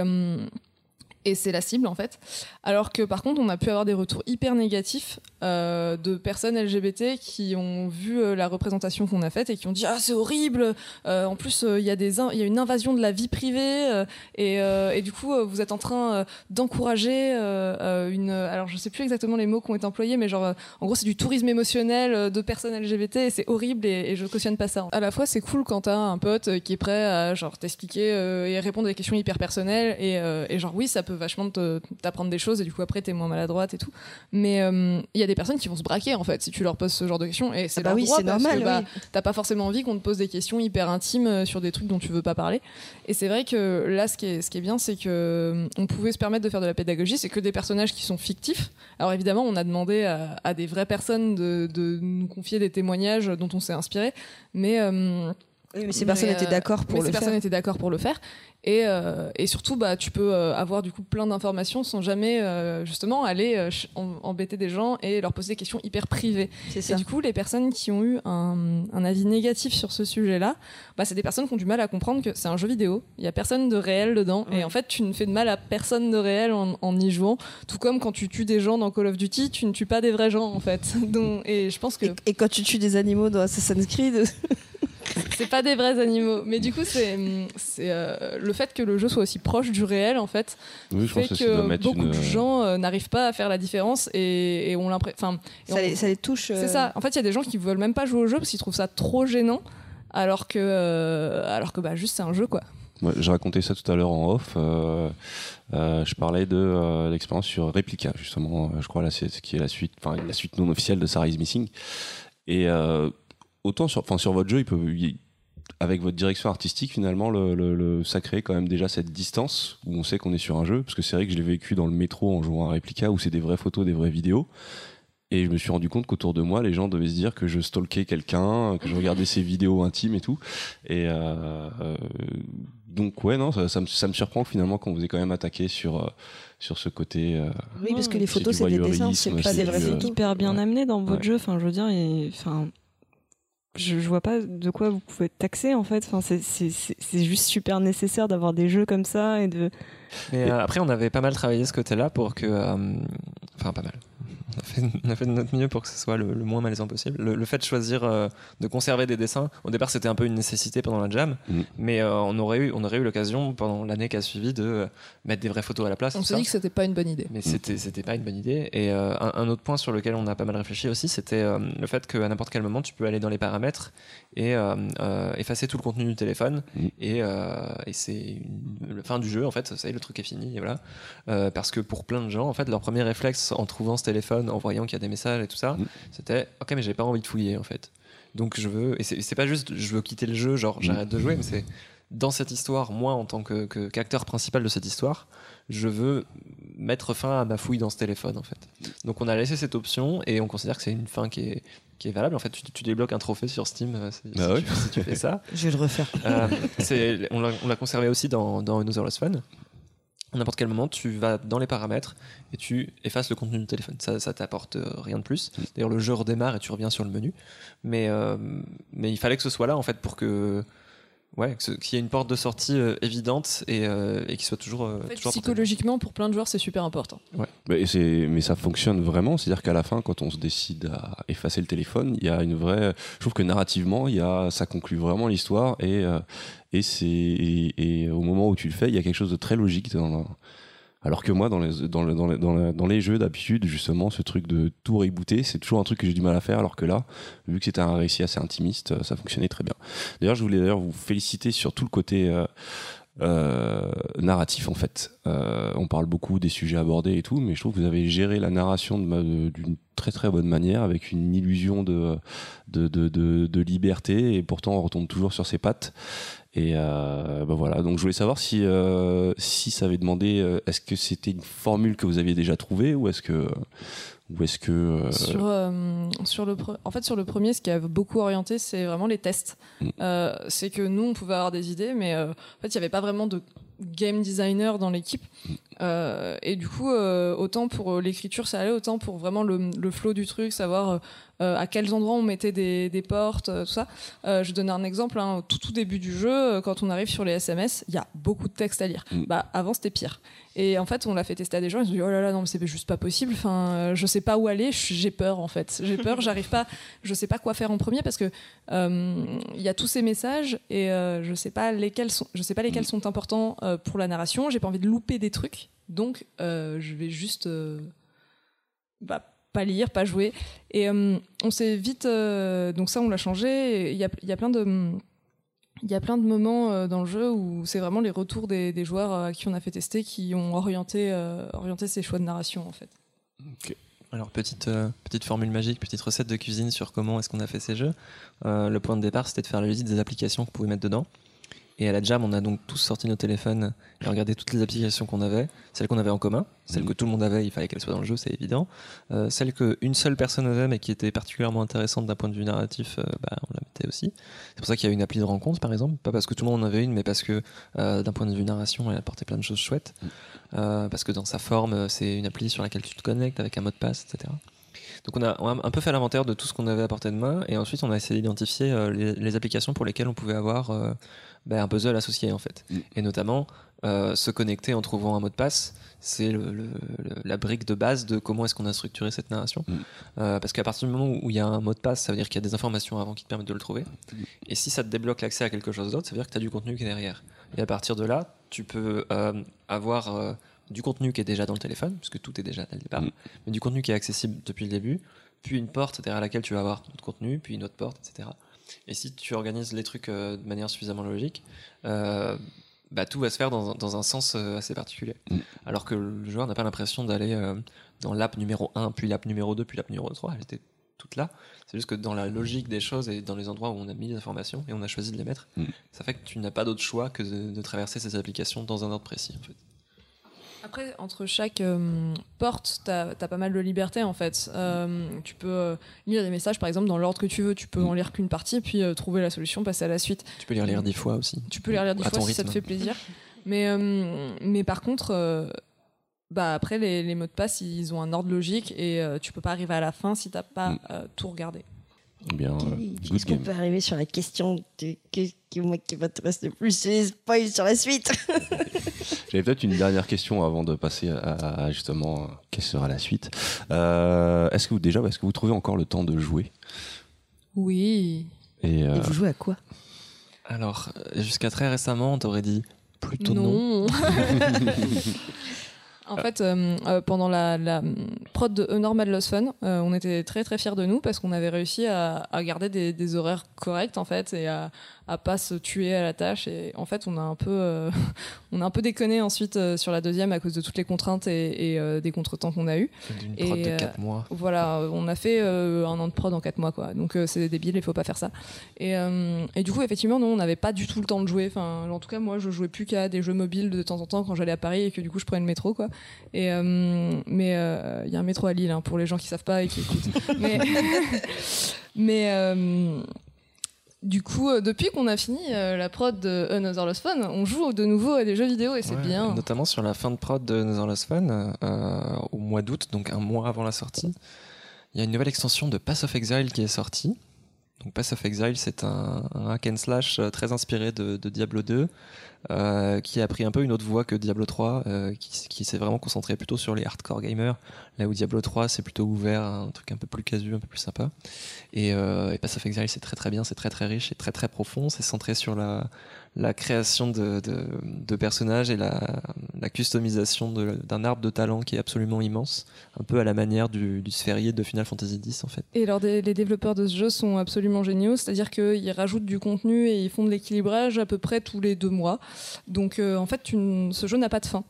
et c'est la cible en fait. Alors que par contre, on a pu avoir des retours hyper négatifs euh, de personnes LGBT qui ont vu euh, la représentation qu'on a faite et qui ont dit ah c'est horrible. Euh, en plus, il y a y a une invasion de la vie privée et, et du coup vous êtes en train d'encourager une. Alors je sais plus exactement les mots qui ont été employés, mais genre en gros c'est du tourisme émotionnel de personnes LGBT et c'est horrible et, et je cautionne pas ça. À la fois c'est cool quand t'as un pote qui est prêt à genre t'expliquer et répondre à des questions hyper personnelles et, et genre oui ça peut vachement te- t'apprendre des choses et du coup après t'es moins maladroite et tout. Mais euh, il y a des personnes qui vont se braquer en fait si tu leur poses ce genre de questions et c'est Ah bah oui, c'est normal, bah, oui. t'as pas forcément envie qu'on te pose des questions hyper intimes euh, sur des trucs dont tu veux pas parler. Et c'est vrai que là, ce qui est, ce qui est bien, c'est que euh, on pouvait se permettre de faire de la pédagogie. C'est que des personnages qui sont fictifs. Alors évidemment, on a demandé à, à des vraies personnes de, de nous confier des témoignages dont on s'est inspiré, mais euh, Oui, mais ces personnes étaient euh, d'accord pour mais le ces personnes étaient d'accord pour le faire. Et, euh, et surtout, bah, tu peux euh, avoir du coup plein d'informations sans jamais euh, justement aller embêter des gens et leur poser des questions hyper privées. Et du coup, les personnes qui ont eu un, un avis négatif sur ce sujet-là, bah, c'est des personnes qui ont du mal à comprendre que c'est un jeu vidéo. Il y a personne de réel dedans. Ouais. Et en fait, tu ne fais de mal à personne de réel en, en y jouant. Tout comme quand tu tues des gens dans Call of Duty, tu ne tues pas des vrais gens en fait. Donc, et je pense que Et, et quand tu tues des animaux dans Assassin's Creed, c'est pas des vrais animaux. Mais du coup, c'est c'est, euh, le fait que le jeu soit aussi proche du réel en fait Oui, je pense fait que beaucoup une. de gens euh, n'arrivent pas à faire la différence et, et on l'impression. Ça, on- les, ça les touche. euh, c'est ça. En fait, il y a des gens qui veulent même pas jouer au jeu parce qu'ils trouvent ça trop gênant, alors que, euh, alors que bah, juste c'est un jeu quoi. Ouais, J'ai raconté ça tout à l'heure en off. euh, euh, je parlais de euh, l'expérience sur Replica, justement. euh, je crois là, c'est ce qui est la suite, enfin la suite non officielle de Sarah is Missing. Et euh, autant sur, enfin sur votre jeu, il peut, il- avec votre direction artistique, finalement, le, le- le- ça crée quand même déjà cette distance où on sait qu'on est sur un jeu. Parce que c'est vrai que je l'ai vécu dans le métro en jouant à Replica, où c'est des vraies photos, des vraies vidéos. Et je me suis rendu compte qu'autour de moi, les gens devaient se dire que je stalkais quelqu'un, que je regardais ses vidéos intimes et tout. Et euh, euh, donc ouais, non, ça, ça me, ça me surprend que finalement qu'on vous ait quand même attaqué sur euh, sur ce côté. euh, Oui, parce que les photos, c'est des dessins, c'est pas des vraies photos. hyper bien Ouais. amené dans votre Ouais. jeu. Enfin, je veux dire, et, enfin, je, vois pas de quoi vous pouvez être taxé en fait. Enfin, c'est juste super nécessaire d'avoir des jeux comme ça et de. Mais euh, après, on avait pas mal travaillé ce côté-là pour que. euh, Enfin, pas mal. On a, fait, on a fait de notre mieux pour que ce soit le, le moins malaisant possible. Le, le fait de choisir euh, de conserver des dessins, au départ, c'était un peu une nécessité pendant la jam, Mhm. mais euh, on aurait eu, on aurait eu l'occasion pendant l'année qui a suivi de euh, mettre des vraies photos à la place. On s'est dit que c'était pas une bonne idée. Mais c'était c'était pas une bonne idée. Et euh, un, un autre point sur lequel on a pas mal réfléchi aussi, c'était euh, le fait qu'à n'importe quel moment, tu peux aller dans les paramètres et euh, euh, effacer tout le contenu du téléphone. Mm. Et, euh, et c'est la fin du jeu, en fait. Ça y est, le truc est fini. Et voilà. Euh, parce que pour plein de gens, en fait, leur premier réflexe en trouvant ce téléphone, en voyant qu'il y a des messages et tout ça, Mm. c'était Ok, mais j'ai pas envie de fouiller, en fait. Donc je veux. Et c'est pas juste je veux quitter le jeu, genre j'arrête de jouer, mais c'est dans cette histoire, moi en tant qu'acteur principal de cette histoire, je veux mettre fin à ma fouille dans ce téléphone en fait. Donc on a laissé cette option et on considère que c'est une fin qui est, qui est valable. En fait, tu, tu débloques un trophée sur Steam euh, si, Ah si ouais tu, si tu fais ça. Je vais le refaire. Euh, c'est- on l'a on l'a conservé aussi dans, dans Another Lost Fun. À n'importe quel moment, tu vas dans les paramètres et tu effaces le contenu du téléphone. Ça, ça t'apporte euh, rien de plus. D'ailleurs, le jeu redémarre et tu reviens sur le menu. Mais, euh, mais il fallait que ce soit là en fait pour que ouais, qu'il y ait une porte de sortie euh, évidente et, euh, et qui soit toujours, euh, En fait, toujours psychologiquement, pour plein de joueurs, c'est super important. Et c'est- mais ça fonctionne vraiment, c'est-à-dire qu'à la fin, quand on se décide à effacer le téléphone, il y a une vraie. Je trouve que narrativement, il y a, ça conclut vraiment l'histoire et euh, et c'est et, au moment où tu le fais, il y a quelque chose de très logique dans. la- Alors que moi, dans les, dans, le- dans, le- dans, dans les jeux d'habitude, justement, ce truc de tout rebooter, c'est toujours un truc que j'ai du mal à faire. Alors que là, vu que c'était un récit assez intimiste, ça fonctionnait très bien. D'ailleurs, je voulais d'ailleurs vous féliciter sur tout le côté euh, euh, narratif en fait. Euh, on parle beaucoup des sujets abordés et tout, mais je trouve que vous avez géré la narration d'une très très bonne manière, avec une illusion de, de- de liberté, et pourtant on retombe toujours sur ses pattes. Et euh, bah voilà, donc je voulais savoir si, euh, si ça avait demandé, euh, est-ce que c'était une formule que vous aviez déjà trouvée, ou est-ce que... Ou est-ce que... euh, Sur, sur le en fait, sur le premier, ce qui a beaucoup orienté, c'est vraiment les tests. Mm. C'est que nous, on pouvait avoir des idées, mais en fait, il n'y avait pas vraiment de game designer dans l'équipe. Mm. Euh, et du coup, euh, autant pour l'écriture, ça allait, autant pour vraiment le, le flow du truc, savoir euh, à quels endroits on mettait des, des portes, euh, tout ça. Euh, je donne un exemple, hein, au tout, tout début du jeu, euh, quand on arrive sur les SMS, il y a beaucoup de texte à lire. Mm. Bah, avant, c'était pire. Et en fait, on l'a fait tester à des gens, ils ont dit, oh là là, non, mais c'est juste pas possible. Enfin, je sais pas où aller, j'ai peur, en fait. J'ai peur, j'arrive pas, je sais pas quoi faire en premier parce que il y a tous ces messages et je sais pas lesquels sont, je sais pas lesquels sont importants pour la narration. J'ai pas envie de louper des trucs, donc je vais juste bah, pas lire, pas jouer. Et euh, on s'est vite, euh, donc ça on l'a changé. Il y a, y a plein de y a plein de moments euh, dans le jeu où c'est vraiment les retours des, joueurs à qui on a fait tester qui ont orienté, orienté ces choix de narration en fait. Alors petite petite formule magique, petite recette de cuisine sur comment est-ce qu'on a fait ces jeux. Le point de départ c'était de faire la liste des applications qu'on pouvait mettre dedans. Et à la Jam, on a donc tous sorti nos téléphones et regardé toutes les applications qu'on avait, celles qu'on avait en commun, celles Mhm. que tout le monde avait, il fallait qu'elles soient dans le jeu, c'est évident. Euh, celles qu'une seule personne avait, mais qui était particulièrement intéressante d'un point de vue narratif, euh, bah, on la mettait aussi. C'est pour ça qu'il y a une appli de rencontre, par exemple. Pas parce que tout le monde en avait une, mais parce que euh, d'un point de vue narration, elle apportait plein de choses chouettes. Euh, parce que dans sa forme, c'est une appli sur laquelle tu te connectes avec un mot de passe, etc. Donc on a, on a un peu fait l'inventaire de tout ce qu'on avait à portée de main et ensuite on a essayé d'identifier euh, les, les applications pour lesquelles on pouvait avoir euh, bah, un puzzle associé en fait. Mm. Et notamment euh, se connecter en trouvant un mot de passe, c'est le- le- le- la brique de base de comment est-ce qu'on a structuré cette narration. Mm. Euh, parce qu'à partir du moment où il y a un mot de passe, ça veut dire qu'il y a des informations avant qui te permettent de le trouver. Et si ça te débloque l'accès à quelque chose d'autre, ça veut dire que tu as du contenu qui est derrière. Et à partir de là, tu peux euh, avoir du contenu qui est déjà dans le téléphone, puisque tout est déjà dès le départ, Mm. mais du contenu qui est accessible depuis le début, puis une porte derrière laquelle tu vas avoir d'autres contenus, puis une autre porte, etc. Et si tu organises les trucs euh, de manière suffisamment logique, euh, bah, tout va se faire dans, un- dans un sens euh, assez particulier. Mm. Alors que le joueur n'a pas l'impression d'aller dans l'app numéro 1, puis l'app numéro 2, puis l'app numéro 3. Elle était toute là. C'est juste que dans la logique des choses et dans les endroits où on a mis les informations et on a choisi de les mettre, Mm. ça fait que tu n'as pas d'autre choix que de, de traverser ces applications dans un ordre précis. En fait. Après, entre chaque euh, porte, tu as, pas mal de liberté en fait. Euh, tu peux euh, lire des messages par exemple dans l'ordre que tu veux. Tu peux en lire qu'une partie, puis trouver la solution, passer à la suite. Tu peux les relire dix fois aussi. Tu peux les relire dix fois si ça te rythme. fait plaisir. Mais, mais par contre, bah après, les, les mots de passe, ils ont un ordre logique et tu peux pas arriver à la fin si t'as pas Mm. tout regardé. Eh Bien, Est-ce qu'on peut arriver sur la question de, que, que moi qui m'intéresse le plus, c'est les spoils sur la suite J'avais peut-être une dernière question avant de passer à, à, justement euh, quelle sera la suite. Euh, est-ce que vous déjà, est-ce que vous trouvez encore le temps de jouer? Oui. Et, euh, Et vous jouez à quoi? Alors, jusqu'à très récemment, on t'aurait dit plutôt non. non. En fait, euh, euh, pendant la, la, prod de Normal Lost Fun, euh, on était très très fiers de nous parce qu'on avait réussi à, à garder des, des horaires corrects en fait et à, à pas se tuer à la tâche. Et en fait, on a un peu, on a un peu déconné ensuite sur la deuxième à cause de toutes les contraintes et, et, des contretemps qu'on a eu. D'une Et, prod de euh, 4 mois. Voilà, on a fait un an de prod en 4 mois, quoi. Donc c'est débile, il faut pas faire ça. Et, et du coup, effectivement, non, on n'avait pas du tout le temps de jouer. Enfin, en tout cas, moi, je jouais plus qu'à des jeux mobiles de temps en temps quand j'allais à Paris et que du coup, je prenais le métro, quoi. Et euh, mais euh, il y a un métro à Lille hein, pour les gens qui savent pas et qui écoutent. mais mais euh, du coup, euh, depuis qu'on a fini euh, la prod de Another Lost Fun, on joue de nouveau à des jeux vidéo et c'est Ouais, bien. Notamment sur la fin de prod de Another Lost Fun, euh, au mois d'août, donc un mois avant la sortie, il y a une nouvelle extension de Pass of Exile qui est sortie. Donc Pass of Exile, c'est un, un hack and slash euh, très inspiré de, de Diablo 2, euh, qui a pris un peu une autre voie que Diablo 3, euh, qui, s'est vraiment concentré plutôt sur les hardcore gamers, là où Diablo 3 c'est plutôt ouvert, un truc un peu plus casu, un peu plus sympa. Et, euh, et Pass of Exile c'est très très bien, c'est très très riche et très très profond, c'est centré sur la, la création de, personnages et la, customisation d'un arbre de talent qui est absolument immense, un peu à la manière du, du sphérié de Final Fantasy X en fait. Et alors, les développeurs de ce jeu sont absolument géniaux, c'est-à-dire qu'ils rajoutent du contenu et ils font de l'équilibrage à peu près tous les deux mois. Donc, euh, en fait, ce jeu n'a pas de fin.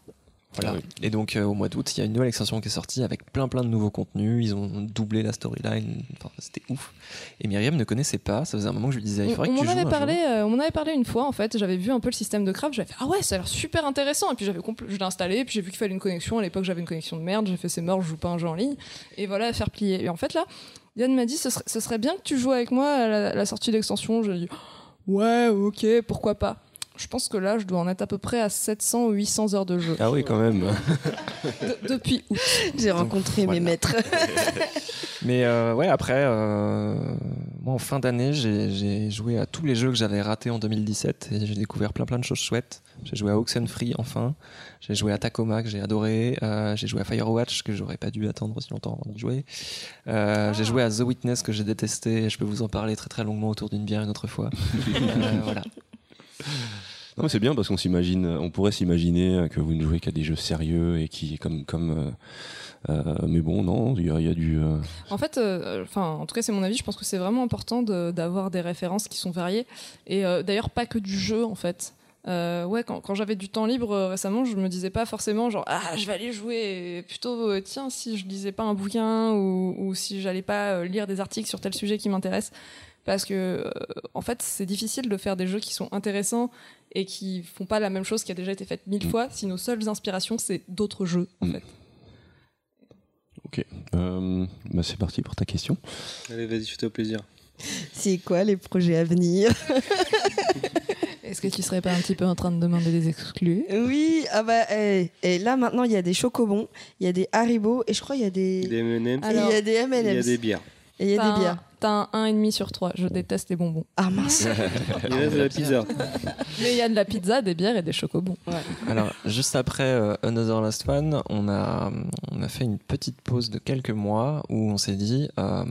Voilà. Oui. Et donc euh, au mois d'août, il y a une nouvelle extension qui est sortie avec plein plein de nouveaux contenus. Ils ont doublé la storyline. Enfin, c'était ouf. Et Myriam ne connaissait pas. Ça faisait un moment que je lui disais, il faudrait on que tu avait parlé, euh, on m'en avait parlé une fois en fait. J'avais vu un peu le système de craft. J'avais fait ah ouais, ça a l'air super intéressant. Et puis j'avais je l'ai installé. Puis j'ai vu qu'il fallait une connexion. À l'époque, j'avais une connexion de merde. J'ai fait c'est mort, je joue pas un jeu en ligne. Et voilà, faire plier. Et en fait là, Yann m'a dit ce serait, ce serait bien que tu joues avec moi à la, à la sortie d'extension. J'ai dit ouais, ok, pourquoi pas. Je pense que là, je dois en être à peu près à 700 ou 800 heures de jeu Ah oui, quand même. De- depuis août. J'ai rencontré voilà. mes maîtres. Mais euh, ouais, après, euh, moi en fin d'année, j'ai joué à tous les jeux que j'avais ratés en 2017 et j'ai découvert plein plein de choses chouettes. J'ai joué à Oxenfree enfin, j'ai joué à Tacoma que j'ai adoré, euh, j'ai joué à Firewatch que j'aurais pas dû attendre aussi longtemps avant de jouer. Euh, J'ai joué à The Witness que j'ai détesté je peux vous en parler très très longuement autour d'une bière une autre fois. Euh, voilà. C'est bien parce qu'on s'imagine, on pourrait s'imaginer que vous ne jouez qu'à des jeux sérieux et qui, comme, comme. euh, euh, mais bon, non, il y, a- du. euh, En fait, enfin, en tout cas, c'est mon avis. Je pense que c'est vraiment important d'avoir des références qui sont variées. Et d'ailleurs, pas que du jeu, en fait. Ouais, quand, j'avais du temps libre récemment, je me disais pas forcément genre ah je vais aller jouer. Plutôt tiens si je lisais pas un bouquin ou, ou si j'allais pas lire des articles sur tel sujet qui m'intéresse. Parce que euh, en fait c'est difficile de faire des jeux qui sont intéressants et qui font pas la même chose qui a déjà été faite mille Mm. fois si nos seules inspirations c'est d'autres jeux en Mm. fait. Ok. Euh, bah, c'est parti pour ta question. Allez, vas-y, fais-toi plaisir. C'est quoi les projets à venir? Est-ce que tu serais pas un petit peu en train de demander des exclus? Oui, ah bah, eh, et là maintenant il y a des chocobons, il y a des Haribo et je crois il y a des, Des M&M's, et il Alors, y a des il y a M&M's des bières. et il y a des bières. T'as un 1,5 sur 3. Je déteste les bonbons. Ah mince. Il reste de la pizza. Mais il y a de la pizza, des bières et des chocobons. Alors, juste après euh, Another Last One, on a, on a fait une petite pause de quelques mois où on s'est dit euh,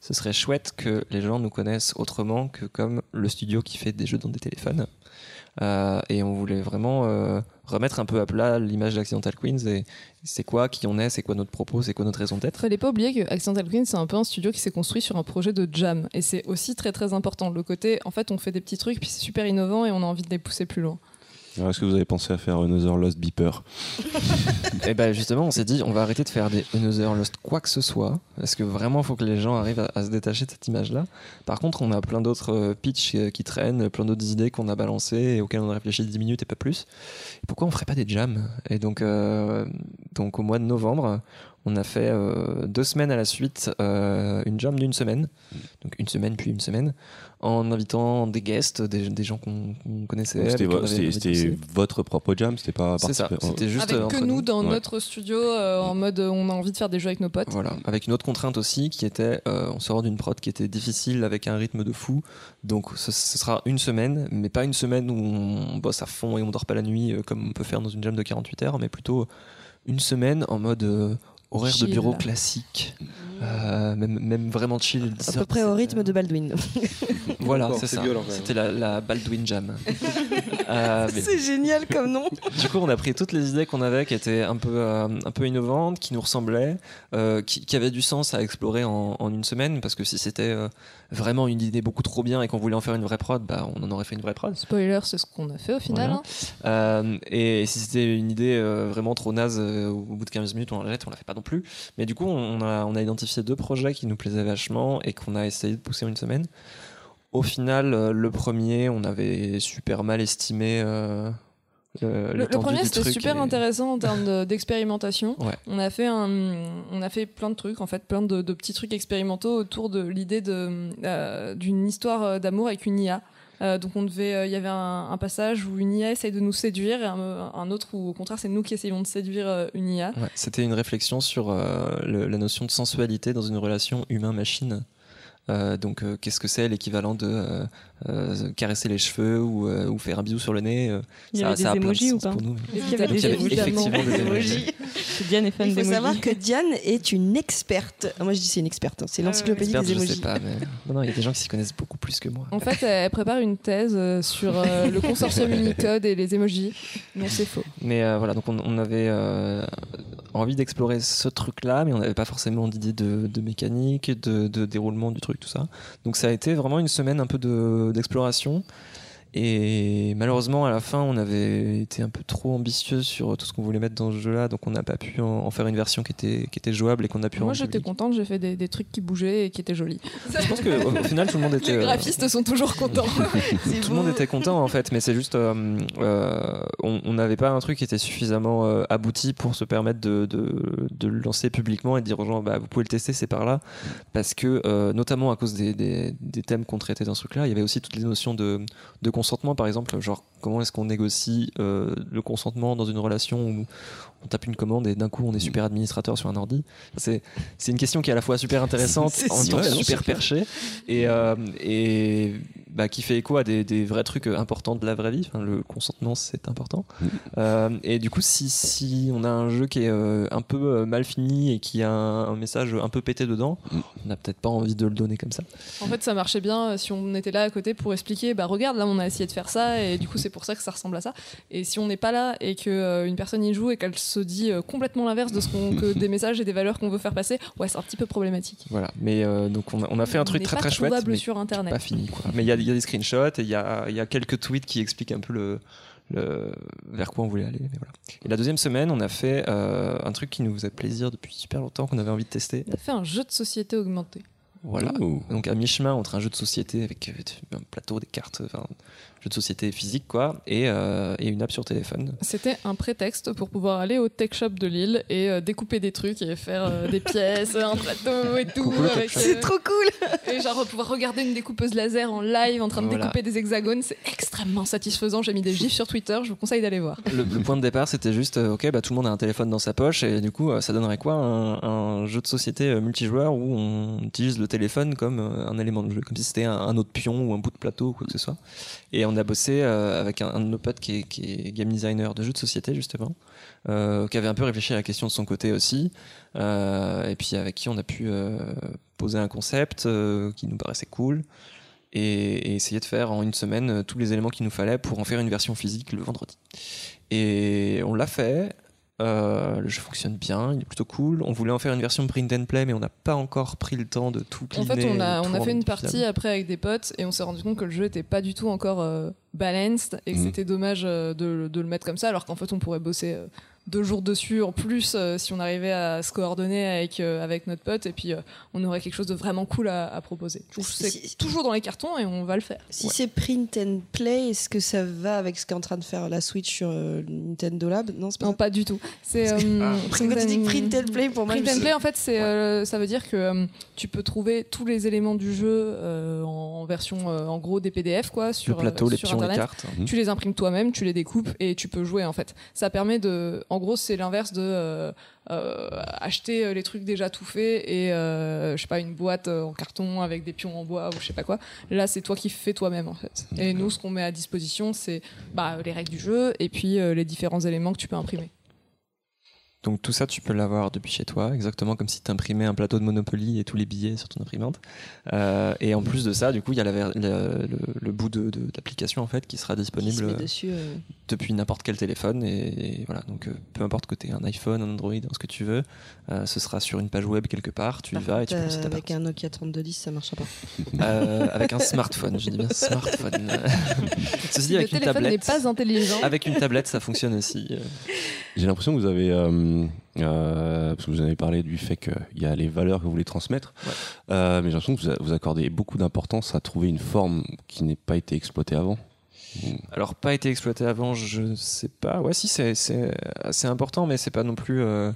ce serait chouette que les gens nous connaissent autrement que comme le studio qui fait des jeux dans des téléphones. Euh, et on voulait vraiment euh, remettre un peu à plat l'image d'Accidental Queens et c'est quoi qui on est, c'est quoi notre propos, c'est quoi notre raison d'être. Fallait pas oublier que Accidental Queen, c'est un peu un studio qui s'est construit sur un projet de jam. Et c'est aussi très très important. Le côté, en fait, on fait des petits trucs, puis c'est super innovant et on a envie de les pousser plus loin. Alors, est-ce que vous avez pensé à faire Another Lost Beeper Et ben justement, on s'est dit, on va arrêter de faire des Another Lost quoi que ce soit, parce que vraiment, il faut que les gens arrivent à, se détacher de cette image-là. Par contre, on a plein d'autres euh, pitchs euh, qui traînent, plein d'autres idées qu'on a balancées et auxquelles on a réfléchi 10 minutes et pas plus. Pourquoi on ferait pas des jams? Et donc, euh, donc, au mois de novembre, on a fait euh, deux semaines à la suite, euh, une jam d'une semaine, donc une semaine puis une semaine, en invitant des guests, des, des gens qu'on connaissait. C'était votre propre jam, c'était pas C'est ça, c'était juste Avec euh, que nous dans Ouais. notre studio, euh, en mode euh, on a envie de faire des jeux avec nos potes. Voilà, avec une autre contrainte aussi qui était, euh, on sort d'une prod qui était difficile avec un rythme de fou, donc ce, ce sera une semaine, mais pas une semaine où on bosse à fond et on dort pas la nuit euh, comme on peut faire dans une jam de 48 heures, mais plutôt une semaine en mode euh, horaire de bureau classique, euh, même, même vraiment chill. À peu près au rythme de Baldwin. Voilà, c'est ça. C'était la, la Baldwin Jam. Euh, C'est génial comme nom. du coup, on a pris toutes les idées qu'on avait qui étaient un peu, euh, un peu innovantes, qui nous ressemblaient, euh, qui, qui avaient du sens à explorer en, en une semaine, parce que si c'était euh, vraiment une idée beaucoup trop bien et qu'on voulait en faire une vraie prod, bah, on en aurait fait une vraie prod. Spoiler, c'est ce qu'on a fait au final. Voilà. hein. Euh, et si c'était une idée euh, vraiment trop naze, euh, au bout de 15 minutes, on la jette, on la fait pas non plus. Mais du coup, on a, on a identifié deux projets qui nous plaisaient vachement et qu'on a essayé de pousser en une semaine. Au final, euh, le premier, on avait super mal estimé. euh, le, Le, le premier c'était super et- intéressant en termes de- d'expérimentation. Ouais. On a fait un, on a fait plein de trucs en fait, plein de, de petits trucs expérimentaux autour de l'idée euh, d'une histoire euh, d'amour avec une IA. Euh, donc on devait, euh, il y avait un, un passage où une IA essaye de nous séduire et un, un autre où au contraire c'est nous qui essayons de séduire euh, une IA. Ouais, C'était une réflexion sur euh, le- la notion de sensualité dans une relation humain-machine. Euh, donc, euh, qu'est-ce que c'est l'équivalent de euh, caresser les cheveux ou, euh, ou faire un bisou sur le nez euh, Il y ça, avait ça a des plein de emojis ou pas pour nous. Est-ce qu'il y avait Donc, des il y avait emojis effectivement des emojis. Que Diane est fan Il faut savoir que Diane est une experte. Ah, Moi je dis c'est une experte, hein. c'est l'encyclopédie Experte, des je sais emojis. pas, mais non, non, il y a des gens qui s'y connaissent beaucoup plus que moi. En fait, elle prépare une thèse sur euh, le consortium Unicode et les emojis. Non, c'est faux. Mais euh, voilà, donc on, on avait euh, envie d'explorer ce truc-là, mais on n'avait pas forcément d'idée de, de mécanique, de, de déroulement du truc, tout ça. Donc ça a été vraiment une semaine un peu de- d'exploration. Et malheureusement, à la fin, on avait été un peu trop ambitieux sur tout ce qu'on voulait mettre dans ce jeu-là, donc on n'a pas pu en, en faire une version qui était, qui était jouable et qu'on a pu Moi, rendre j'étais contente, j'ai fait des, des trucs qui bougeaient et qui étaient jolis. Je pense qu'au au final, tout le monde était. Les euh, graphistes sont toujours contents. tout le monde était content en fait, mais c'est juste, euh, euh, on n'avait pas un truc qui était suffisamment euh, abouti pour se permettre de, de, de le lancer publiquement et de dire aux gens, bah, vous pouvez le tester, c'est par là, parce que euh, notamment à cause des, des, des thèmes qu'on traitait dans ce truc-là, il y avait aussi toutes les notions de, de consentement, par exemple, genre comment est-ce qu'on négocie euh, le consentement dans une relation où on tape une commande et d'un coup on est super administrateur sur un ordi? C'est une question qui est à la fois super intéressante, en même temps super, perchée et, euh, et bah, qui fait écho à des, des vrais trucs importants de la vraie vie. Enfin, le consentement, c'est important. Mm. Euh, et du coup, si, si on a un jeu qui est euh, un peu euh, mal fini et qui a un, un message un peu pété dedans, Mm. on n'a peut-être pas envie de le donner comme ça. En fait, ça marchait bien euh, si on était là à côté pour expliquer bah regarde, là on a essayé de faire ça et du coup c'est pour ça que ça ressemble à ça. Et si on n'est pas là et que euh, une personne y joue et qu'elle se dit euh, complètement l'inverse de ce qu'on que des messages et des valeurs qu'on veut faire passer, ouais, c'est un petit peu problématique. Voilà. Mais euh, donc, on a, on a fait un truc très très chouette. mais sur internet. pas fini quoi. Mais il y a, y a des screenshots et il y a, il y a quelques tweets qui expliquent un peu le, le- vers quoi on voulait aller. Mais voilà. Et la deuxième semaine, on a fait euh, un truc qui nous faisait plaisir depuis super longtemps, qu'on avait envie de tester. On a fait un jeu de société augmenté. Voilà. Ouh. Donc à mi-chemin entre un jeu de société avec euh, un plateau, des cartes, enfin, jeu de société physique quoi, et, euh, et une app sur téléphone. C'était un prétexte pour pouvoir aller au tech shop de Lille et euh, découper des trucs et faire euh, des pièces, un plateau et tout. Euh, C'est trop cool. Et genre pouvoir regarder une découpeuse laser en live en train de Voilà. découper des hexagones, c'est extrêmement satisfaisant. J'ai mis des gifs sur Twitter, je vous conseille d'aller voir. Le, le point de départ c'était juste, euh, ok, bah, tout le monde a un téléphone dans sa poche et du coup euh, ça donnerait quoi un, un jeu de société euh, multijoueur où on utilise le téléphone comme euh, un élément de jeu, comme si c'était un, un autre pion ou un bout de plateau ou quoi que ce soit. Et on a bossé euh, avec un, de nos potes qui est, game designer de jeux de société justement, euh, qui avait un peu réfléchi à la question de son côté aussi, euh, et puis avec qui on a pu poser un concept qui nous paraissait cool. Et, essayer de faire en une semaine tous les éléments qu'il nous fallait pour en faire une version physique le vendredi. Et on l'a fait. Euh, le jeu fonctionne bien, il est plutôt cool. On voulait en faire une version print and play, mais on n'a pas encore pris le temps de tout En cleaner. fait, on a, on fait une partie après avec des potes et on s'est rendu compte que le jeu était pas du tout encore euh, balanced et que Mhm. c'était dommage euh, de, de le mettre comme ça, alors qu'en fait, on pourrait bosser deux jours dessus en plus euh, si on arrivait à se coordonner avec, euh, avec notre pote et puis euh, on aurait quelque chose de vraiment cool à, à proposer. C'est Si- toujours dans les cartons et on va le faire. Si Ouais. c'est print and play, est-ce que ça va avec ce qu'est en train de faire la Switch sur euh, Nintendo Lab? Non, pas Non, ça. pas du tout. C'est euh, quand tu dis print and play, pour moi, Print and play, en fait, c'est, euh, ça veut dire que euh, tu peux trouver tous les éléments du jeu euh, en, en version, euh, en gros, des PDF, quoi, sur, Le plateau, euh, les sur pions, les Internet. cartes. Tu les imprimes toi-même, tu les découpes et tu peux jouer, en fait. Ça permet de. En gros, c'est l'inverse de euh, euh, acheter euh, les trucs déjà tout faits et, je sais pas, une boîte en carton avec des pions en bois ou je sais pas quoi. Là, c'est toi qui fais toi-même, en fait. Et nous, ce qu'on met à disposition, c'est bah, les règles du jeu et puis les différents éléments que tu peux imprimer. Donc tout ça, tu peux l'avoir depuis chez toi, exactement comme si tu imprimais un plateau de Monopoly et tous les billets sur ton imprimante. Euh, et en plus de ça, du coup, il y a la le, bout de, de- d'application en fait qui sera disponible dessus. euh. depuis n'importe quel téléphone. Et, et voilà, donc euh, peu importe que tu aies un iPhone, un Android, ce que tu veux, euh, ce sera sur une page web quelque part. Tu y vas et tu peux euh, ta avec un Nokia 3210, ça marchera pas. Euh, avec un smartphone, je dis bien smartphone. Ceci dit, le avec une téléphone n'est tablette. pas intelligent. Avec une tablette, ça fonctionne aussi. euh. J'ai l'impression que vous avez, euh, parce que vous avez parlé du fait qu'il y a les valeurs que vous voulez transmettre, Ouais. euh, mais j'ai l'impression que vous, a- vous accordez beaucoup d'importance à trouver une forme qui n'ait pas été exploitée avant. Alors, pas été exploité avant, je sais pas. Ouais, si, c'est assez important, mais c'est pas non plus. euh,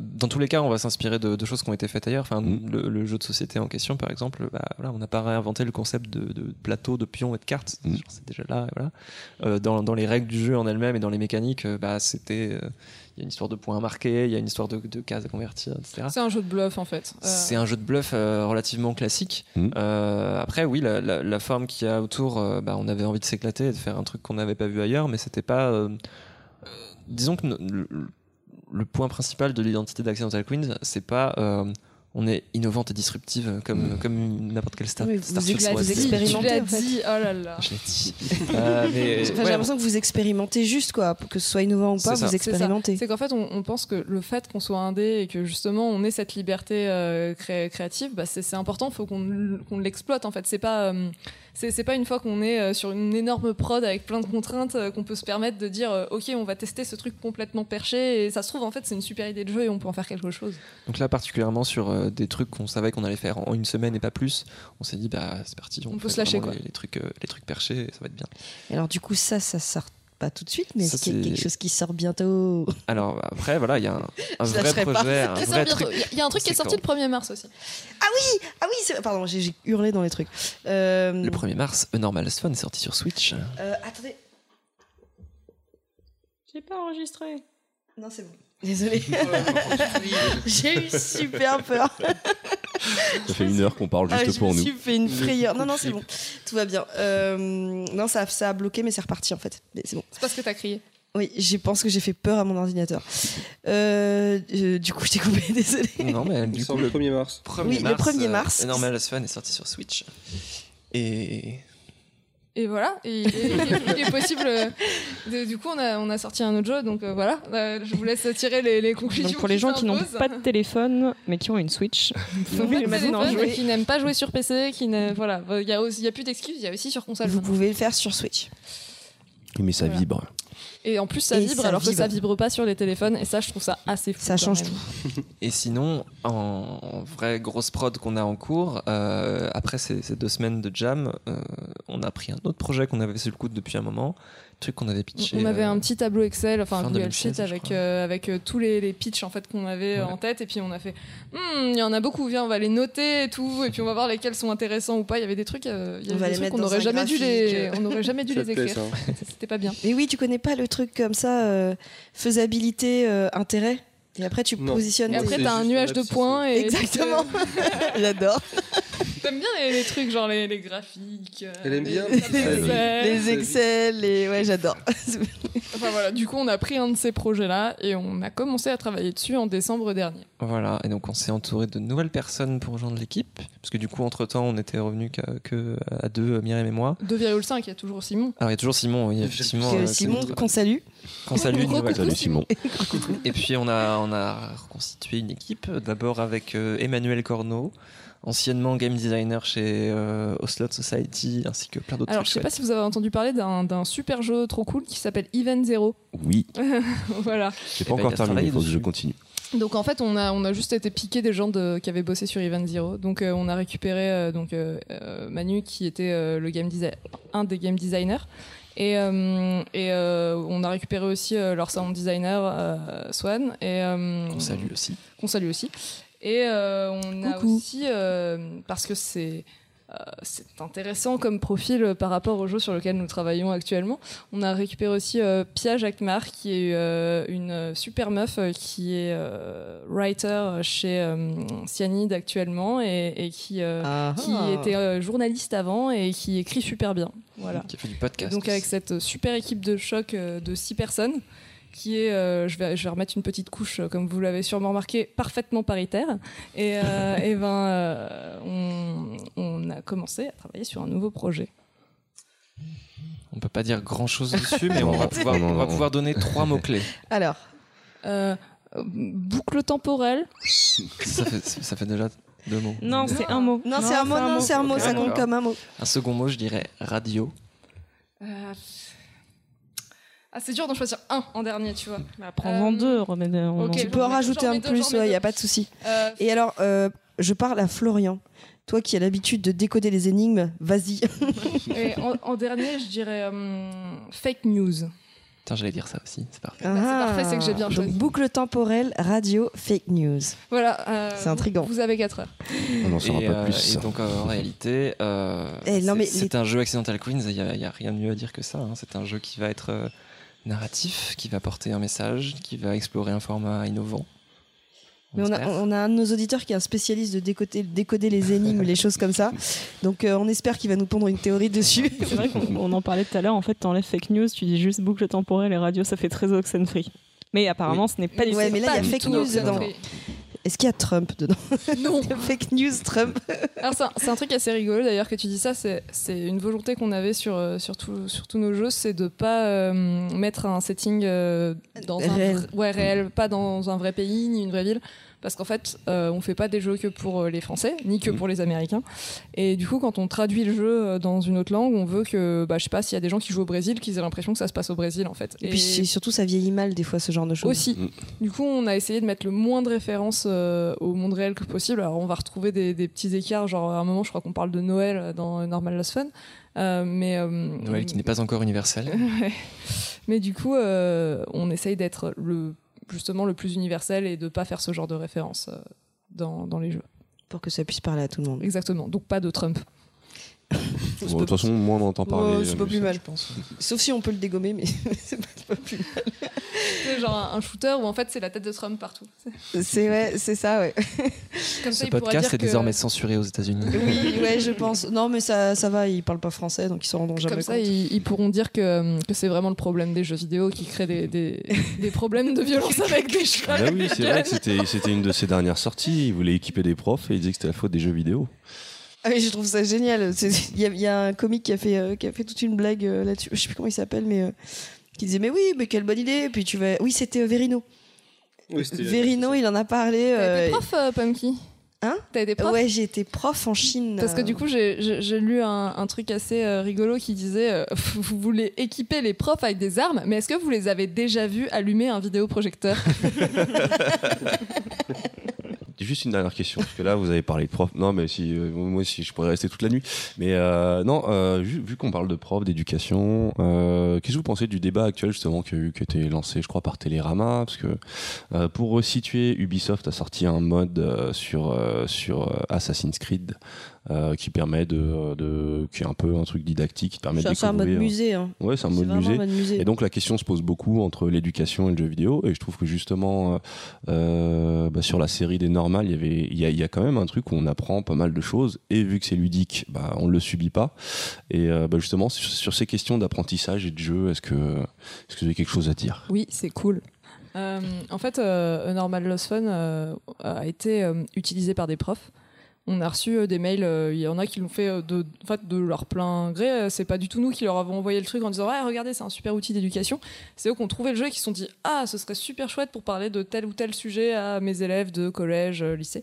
Dans tous les cas, on va s'inspirer de, de choses qui ont été faites ailleurs. Enfin, Mm. le, le jeu de société en question, par exemple, bah, voilà, on n'a pas réinventé le concept de, de plateau, de pions et de cartes. Mm. Genre, C'est déjà là. Voilà. Dans, dans les règles du jeu en elles-mêmes et dans les mécaniques, bah, c'était. Il y a une histoire de points à marquer, il y a une histoire de, de cases à convertir, etc. C'est un jeu de bluff en fait. Euh, C'est un jeu de bluff euh, relativement classique. Mhm. Euh, après, oui, la, la- la forme qu'il y a autour, euh, bah, on avait envie de s'éclater et de faire un truc qu'on n'avait pas vu ailleurs, mais c'était pas. euh, euh, disons que le point principal de l'identité d'Accidental Queens, c'est pas. Euh, on est innovante et disruptive comme, comme n'importe quelle star. Oui, vous l'as vous expérimentez, en fait. dit, oh là là. Je l'ai dit. Euh, mais, Enfin, ouais, J'ai l'impression que vous expérimentez juste, quoi. Que ce soit innovant ou pas, vous expérimentez. C'est qu'en fait, on, on pense que le fait qu'on soit indé et que justement on ait cette liberté euh, cré- créative, bah, c'est important. Il faut qu'on l'exploite. En fait, c'est pas euh, c'est c'est pas une fois qu'on est euh, sur une énorme prod avec plein de contraintes euh, qu'on peut se permettre de dire euh, ok, on va tester ce truc complètement perché et ça se trouve en fait c'est une super idée de jeu et on peut en faire quelque chose. Donc là, particulièrement sur euh, des trucs qu'on savait qu'on allait faire en une semaine et pas plus, on s'est dit, bah, c'est parti. On peut fait se lâcher, quoi. Les, les trucs, euh, les trucs perchés, ça va être bien. Et Alors, du coup, ça, ça sort pas tout de suite, mais Ça, est-ce qu'il y a c'est- quelque chose qui sort bientôt Alors après, voilà, il y a un, un Je vrai lâcherai pas. projet, un vrai truc. Il y a- il y, a un truc qui est sorti le 1er mars aussi. Ah oui, c'est- pardon, j'ai j'ai hurlé dans les trucs. Euh, Le 1er mars, A Normal Fun est sorti sur Switch. euh, attendez. J'ai pas enregistré. Non, c'est bon. Désolée. j'ai eu super peur. Ça fait une heure qu'on parle Ah, juste je pour me nous. suis fait une frayeur. Non, non, c'est bon. Tout va bien. Euh, non, ça, ça a bloqué, mais c'est reparti en fait. Mais c'est bon. C'est parce que t'as crié. Oui, je pense que j'ai fait peur à mon ordinateur. Euh, euh, du coup, je t'ai coupé, désolée. Non, mais du coup, le le 1er mars. 1er Oui, le mars, 1er euh, mars. A Normal Fun est sorti sur Switch. Et Et voilà, et, et- et il est possible. euh, de- du coup, on a, on a sorti un autre jeu, donc euh, voilà. Euh, je vous laisse tirer les, les conclusions. Donc pour les gens qui n'ont pas de téléphone mais qui ont une Switch, Qui n'aiment pas jouer sur PC, qui voilà, il y a plus d'excuses, il y a aussi sur console. Vous pouvez le faire sur Switch. Mais ça Voilà. vibre. Et en plus, ça Et vibre ça alors que ça vibre pas sur les téléphones. Et ça, je trouve ça assez fou. Ça change même. Et sinon, en, en vraie grosse prod qu'on a en cours, euh, après ces, ces deux semaines de jam, euh, on a pris un autre projet qu'on avait sur le coude depuis un moment, truc qu'on avait pitché. On avait euh, un petit tableau Excel, enfin Google 2016, Sheet avec, euh, avec euh, tous les, les pitchs en fait, qu'on avait Ouais. en tête. Et puis on a fait, Hmm, il y en a beaucoup, viens, on va les noter et tout. Et puis on va voir lesquels sont intéressants ou pas. Il y avait des trucs, euh, il y On avait va des les trucs mettre qu'on n'aurait jamais, dû les, on n'aurait jamais dû les écrire. C'était pas bien. Mais oui, tu connais pas le truc comme ça, euh, faisabilité, euh, intérêt? Et après, tu Non. positionnes. Et après, t'as un nuage de points. Et Exactement. J'adore. T'aimes bien les, les trucs, genre les, les graphiques. euh, Elle aime les bien. Elle- Excel. Les Excel, les... ouais, j'adore. Enfin voilà, du coup, on a pris un de ces projets-là et on a commencé à travailler dessus en décembre dernier. Voilà, et donc on s'est entouré de nouvelles personnes pour rejoindre l'équipe, parce que du coup, entre-temps, on était revenus qu'à que à deux, Myriam et moi. 2,5, il y a toujours Simon. Alors il y a toujours Simon, oui, effectivement. Euh, Simon, qu'on salue. qu'on salue. Salut Simon. Et puis on a, on a reconstitué une équipe, d'abord avec euh, Emmanuel Corneau, anciennement game designer chez euh, Oslot Society, ainsi que plein d'autres Alors, je trucs sais pas si vous avez entendu parler d'un super jeu trop cool qui s'appelle Event Zero. Oui, voilà. j'ai pas Eh ben, encore terminé, il faut que je continue. Donc en fait, on a, on a juste été piqué des gens de, qui avaient bossé sur Event Zero. Donc euh, on a récupéré euh, donc, euh, Manu qui était euh, le game design, un des game designers. Et, euh, et euh, on a récupéré aussi euh, leur sound designer, euh, Swan. Et, euh, On salue aussi. qu'on salue aussi. Et euh, on a aussi, euh, parce que c'est c'est intéressant comme profil par rapport au jeu sur lequel nous travaillons actuellement, on a récupéré aussi euh, Pia Jacquemart, qui est euh, une super meuf euh, qui est euh, writer chez euh, Cyanide actuellement et, et qui, euh, Ah. qui était euh, journaliste avant et qui écrit super bien. Voilà. Qui a fait du Et podcast. donc avec cette super équipe de choc euh, de six personnes, qui est, euh, je, vais, je vais remettre une petite couche, euh, comme vous l'avez sûrement remarqué, parfaitement paritaire. Et, euh, et ben, euh, on, on a commencé à travailler sur un nouveau projet. On peut pas dire grand chose dessus, mais on va pouvoir, on va pouvoir donner trois mots-clés. Alors, Euh, euh, boucle temporelle. ça, fait, ça fait déjà deux mots. Non, c'est un mot. non, c'est un mot, non, c'est un mot, ça compte comme un mot. Un second mot, je dirais radio. Ah, c'est dur d'en choisir un en dernier, tu vois. Bah, Prends-en Euh, deux, remets en- Tu peux en rajouter un plus, il n'y a pas de souci. Euh, Et alors, euh, je parle à Florian. Toi qui as l'habitude de décoder les énigmes, vas-y. en, en dernier, je dirais euh, fake news. Tiens, j'allais dire ça aussi, c'est parfait. bah, c'est parfait, c'est que j'ai bien Donc, choisi. boucle temporelle, radio, fake news. Voilà. euh, C'est intriguant. Vous avez 4 heures. On n'en saura pas euh, plus. et donc euh, en réalité, euh, Eh, c'est- un jeu Accidental Queens, il n'y a, il y a rien de mieux à dire que ça. hein. C'est un jeu qui va être euh, narratif, qui va porter un message, qui va explorer un format innovant. Mais on a, espère. on a un de nos auditeurs qui est un spécialiste de décoder, décoder les énigmes, les choses comme ça. Donc euh, on espère qu'il va nous pondre une théorie dessus. C'est vrai qu'on on en parlait tout à l'heure. En fait, t'enlèves fake news, tu dis juste boucle temporelle et radio, ça fait très Oxenfree. Mais apparemment, ce n'est pas du Ouais, tout. mais là, il y a fake news dedans. Est-ce qu'il y a Trump dedans Non. Fake news Trump. Alors c'est un, truc assez rigolo d'ailleurs que tu dis ça, c'est une volonté qu'on avait sur, euh, sur, tout- sur tous nos jeux, c'est de pas euh, mettre un setting euh, dans un Réel. ouais, réel, pas dans un vrai pays ni une vraie ville, parce qu'en fait euh, on fait pas des jeux que pour euh, les Français ni que Mhm. pour les Américains, et du coup quand on traduit le jeu euh, dans une autre langue, on veut que bah, je sais pas s'il y a des gens qui jouent au Brésil, qu'ils aient l'impression que ça se passe au Brésil en fait. Et, puis surtout, ça vieillit mal des fois ce genre de choses. Aussi. Mm. Du coup, on a essayé de mettre le moins de références euh, au monde réel que possible. Alors, on va retrouver des, des petits écarts. Genre, à un moment, je crois qu'on parle de Noël dans Normal Lost Fun. Euh, mais, euh, Noël qui n'est pas encore universel. Ouais. Mais du coup, euh, on essaye d'être le, justement le plus universel et de pas faire ce genre de références euh, dans, dans les jeux. Pour que ça puisse parler à tout le monde. Exactement. Donc, pas de Trump. Bon, de toute façon, moi, on entend parler. Ouais, c'est pas plus mal. Je pense. Sauf si on peut le dégommer, mais c'est pas, plus C'est genre un, shooter où en fait, c'est la tête de Trump partout. mal. C'est ouais, c'est ça, ouais. Comme ça, Ce podcast dire est que- désormais censuré aux États-Unis. Oui, ouais, je pense. Non, mais ça, ça va, ils parlent pas français, donc ils s'en rendront jamais Comme ça, compte. ils, ils pourront dire que, que c'est vraiment le problème des jeux vidéo qui crée des, des, des problèmes de violence avec des chats. Bah oui, c'est vrai que c'était c'était une de ses dernières sorties. Il voulait équiper des profs et il disait que c'était la faute des jeux vidéo. Ah oui, je trouve ça génial. Il y, a- il y a un comique qui a fait, euh, qui a fait toute une blague euh, là-dessus. Je sais plus comment il s'appelle, mais euh, qui disait mais oui, mais quelle bonne idée. Puis tu vas. Oui, c'était euh, Verino. Oui, Verino, il en a parlé. T'as euh, été prof, euh, Pumpkin Hein? T'as été prof? Ouais, j'ai été prof en Chine. Parce que du coup, j'ai- lu un, un truc assez euh, rigolo qui disait euh, Vous voulez équiper les profs avec des armes, mais est-ce que vous les avez déjà vus allumer un vidéoprojecteur? Juste une dernière question, parce que là, vous avez parlé de prof. Non, mais si, euh, moi aussi, je pourrais rester toute la nuit. Mais euh, non, euh, vu, qu'on parle de prof, d'éducation, euh, qu'est-ce que vous pensez du débat actuel, justement, qui a eu, qui a été lancé, je crois, par Télérama? Parce que euh, pour resituer, Ubisoft a sorti un mode euh, sur, sur Assassin's Creed euh, qui permet de, de. qui est un peu un truc didactique, qui permet de c'est c'est un mode musée. Hein. Ouais, c'est un mode musée. un mode musée. Et donc la question se pose beaucoup entre l'éducation et le jeu vidéo. Et je trouve que justement, euh, euh, bah, sur la série des normales, il y avait, il y a, il y a quand même un truc où on apprend pas mal de choses. Et vu que c'est ludique, bah, on le subit pas. Et euh, bah, justement, sur, sur ces questions d'apprentissage et de jeu, est-ce que, est-ce que vous avez quelque chose à dire? Oui, c'est cool. Euh, en fait, euh, A Normal Lost Fun euh, a été euh, utilisé par des profs. On a reçu euh, des mails, euh, il y en a qui l'ont fait euh, de, en fait, de leur plein gré. C'est pas du tout nous qui leur avons envoyé le truc en disant Ouais, regardez, c'est un super outil d'éducation. C'est eux qui ont trouvé le jeu et qui se sont dit Ah, ce serait super chouette pour parler de tel ou tel sujet à mes élèves de collège, lycée.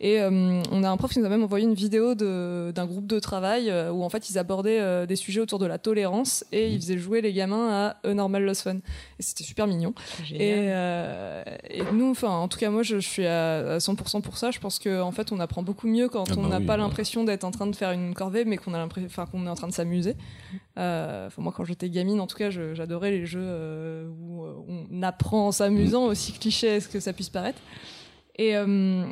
Et euh, on a un prof qui nous a même envoyé une vidéo d'un groupe de travail euh, où en fait ils abordaient euh, des sujets autour de la tolérance et ils faisaient jouer les gamins à A Normal Lost Fun. Et c'était super mignon. Et, et nous, enfin, en tout cas, moi, je, je suis à, à 100% pour ça. Je pense qu'en en fait, on apprend beaucoup mieux quand Ah on bah n'a oui, pas ouais. l'impression d'être en train de faire une corvée, mais qu'on a l'impression, enfin, qu'on est en train de s'amuser. Euh, enfin, moi, quand j'étais gamine, en tout cas, je- j'adorais les jeux où on apprend en s'amusant, aussi cliché est-ce que ça puisse paraître. Et euh,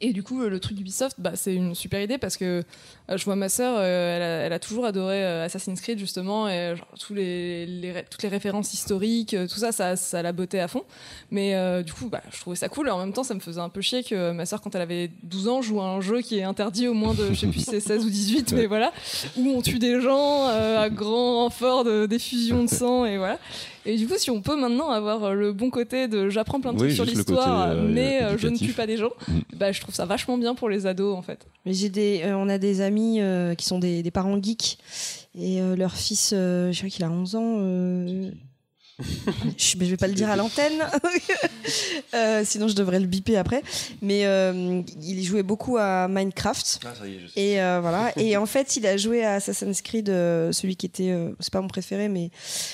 et du coup, euh, le truc d'Ubisoft, bah, c'est une super idée parce que euh, je vois ma sœur, euh, elle, a, elle a toujours adoré Assassin's Creed justement, et genre, tous les, les ré- toutes les références historiques, tout ça, ça, ça la bottait à fond. Mais euh, du coup, bah, je trouvais ça cool. Et en même temps, ça me faisait un peu chier que ma sœur, quand elle avait 12 ans, joue à un jeu qui est interdit au moins de, je sais plus si c'est 16 ou 18, mais voilà, où on tue des gens euh, à grand renfort de d'effusion de sang, et voilà. Et du coup, si on peut maintenant avoir euh, le bon côté de j'apprends plein de Oui, trucs sur l'histoire, euh, mais euh, je ne tue pas des gens, Mm. bah, je trouve ça vachement bien pour les ados en fait. Mais j'ai des, euh, on a des amis euh, qui sont des, des parents geeks et euh, leur fils, euh, je crois qu'il a 11 ans. je, mais je vais pas le dire à l'antenne, Euh, sinon je devrais le biper après. Mais euh, il jouait beaucoup à Minecraft. Ah, ça y est, je sais. Et euh, voilà. Et en fait, il a joué à Assassin's Creed, celui qui était, c'est pas mon préféré, mais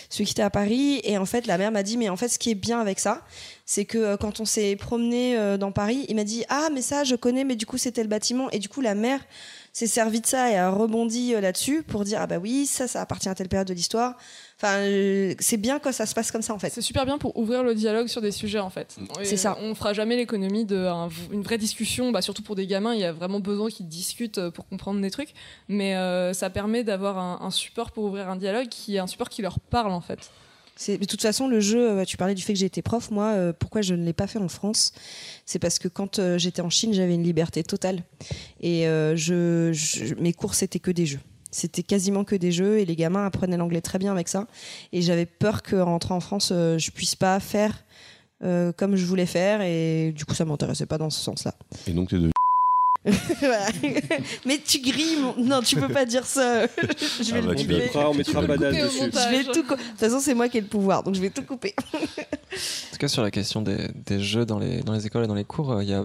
celui qui était à Paris. Et en fait, la mère m'a dit, mais en fait, ce qui est bien avec ça, c'est que quand on s'est promené dans Paris, il m'a dit, ah, mais ça, je connais, mais du coup, c'était le bâtiment. Et du coup, la mère s'est servie de ça et a rebondi là-dessus pour dire, ah bah oui, ça, ça appartient à telle période de l'histoire. Enfin, euh, c'est bien quand ça se passe comme ça, en fait. C'est super bien pour ouvrir le dialogue sur des sujets en fait. Et C'est ça. On fera jamais l'économie d'une vraie discussion, bah, surtout pour des gamins, il y a vraiment besoin qu'ils discutent euh, pour comprendre des trucs. Mais euh, ça permet d'avoir un, un support pour ouvrir un dialogue qui est un support qui leur parle en fait. De toute façon, le jeu, tu parlais du fait que j'ai été prof. Moi, euh, pourquoi je ne l'ai pas fait en France? C'est parce que quand euh, j'étais en Chine, j'avais une liberté totale. Et euh, je, je- mes cours, c'était que des jeux. C'était quasiment que des jeux et les gamins apprenaient l'anglais très bien avec ça. Et j'avais peur qu'en rentrant en France, euh, je puisse pas faire euh, comme je voulais faire. Et du coup, ça m'intéressait pas dans ce sens-là. Et donc, t'es de... Voilà. Mais tu grilles, mon- non, tu peux pas dire ça. je vais Ah le bah, couper. mettra, on mettra le couper au dessus. montage. Je vais tout. De toute façon, c'est moi qui ai le pouvoir, donc je vais tout couper. En tout cas, sur la question des, des jeux dans les, dans les écoles et dans les cours, euh, il y a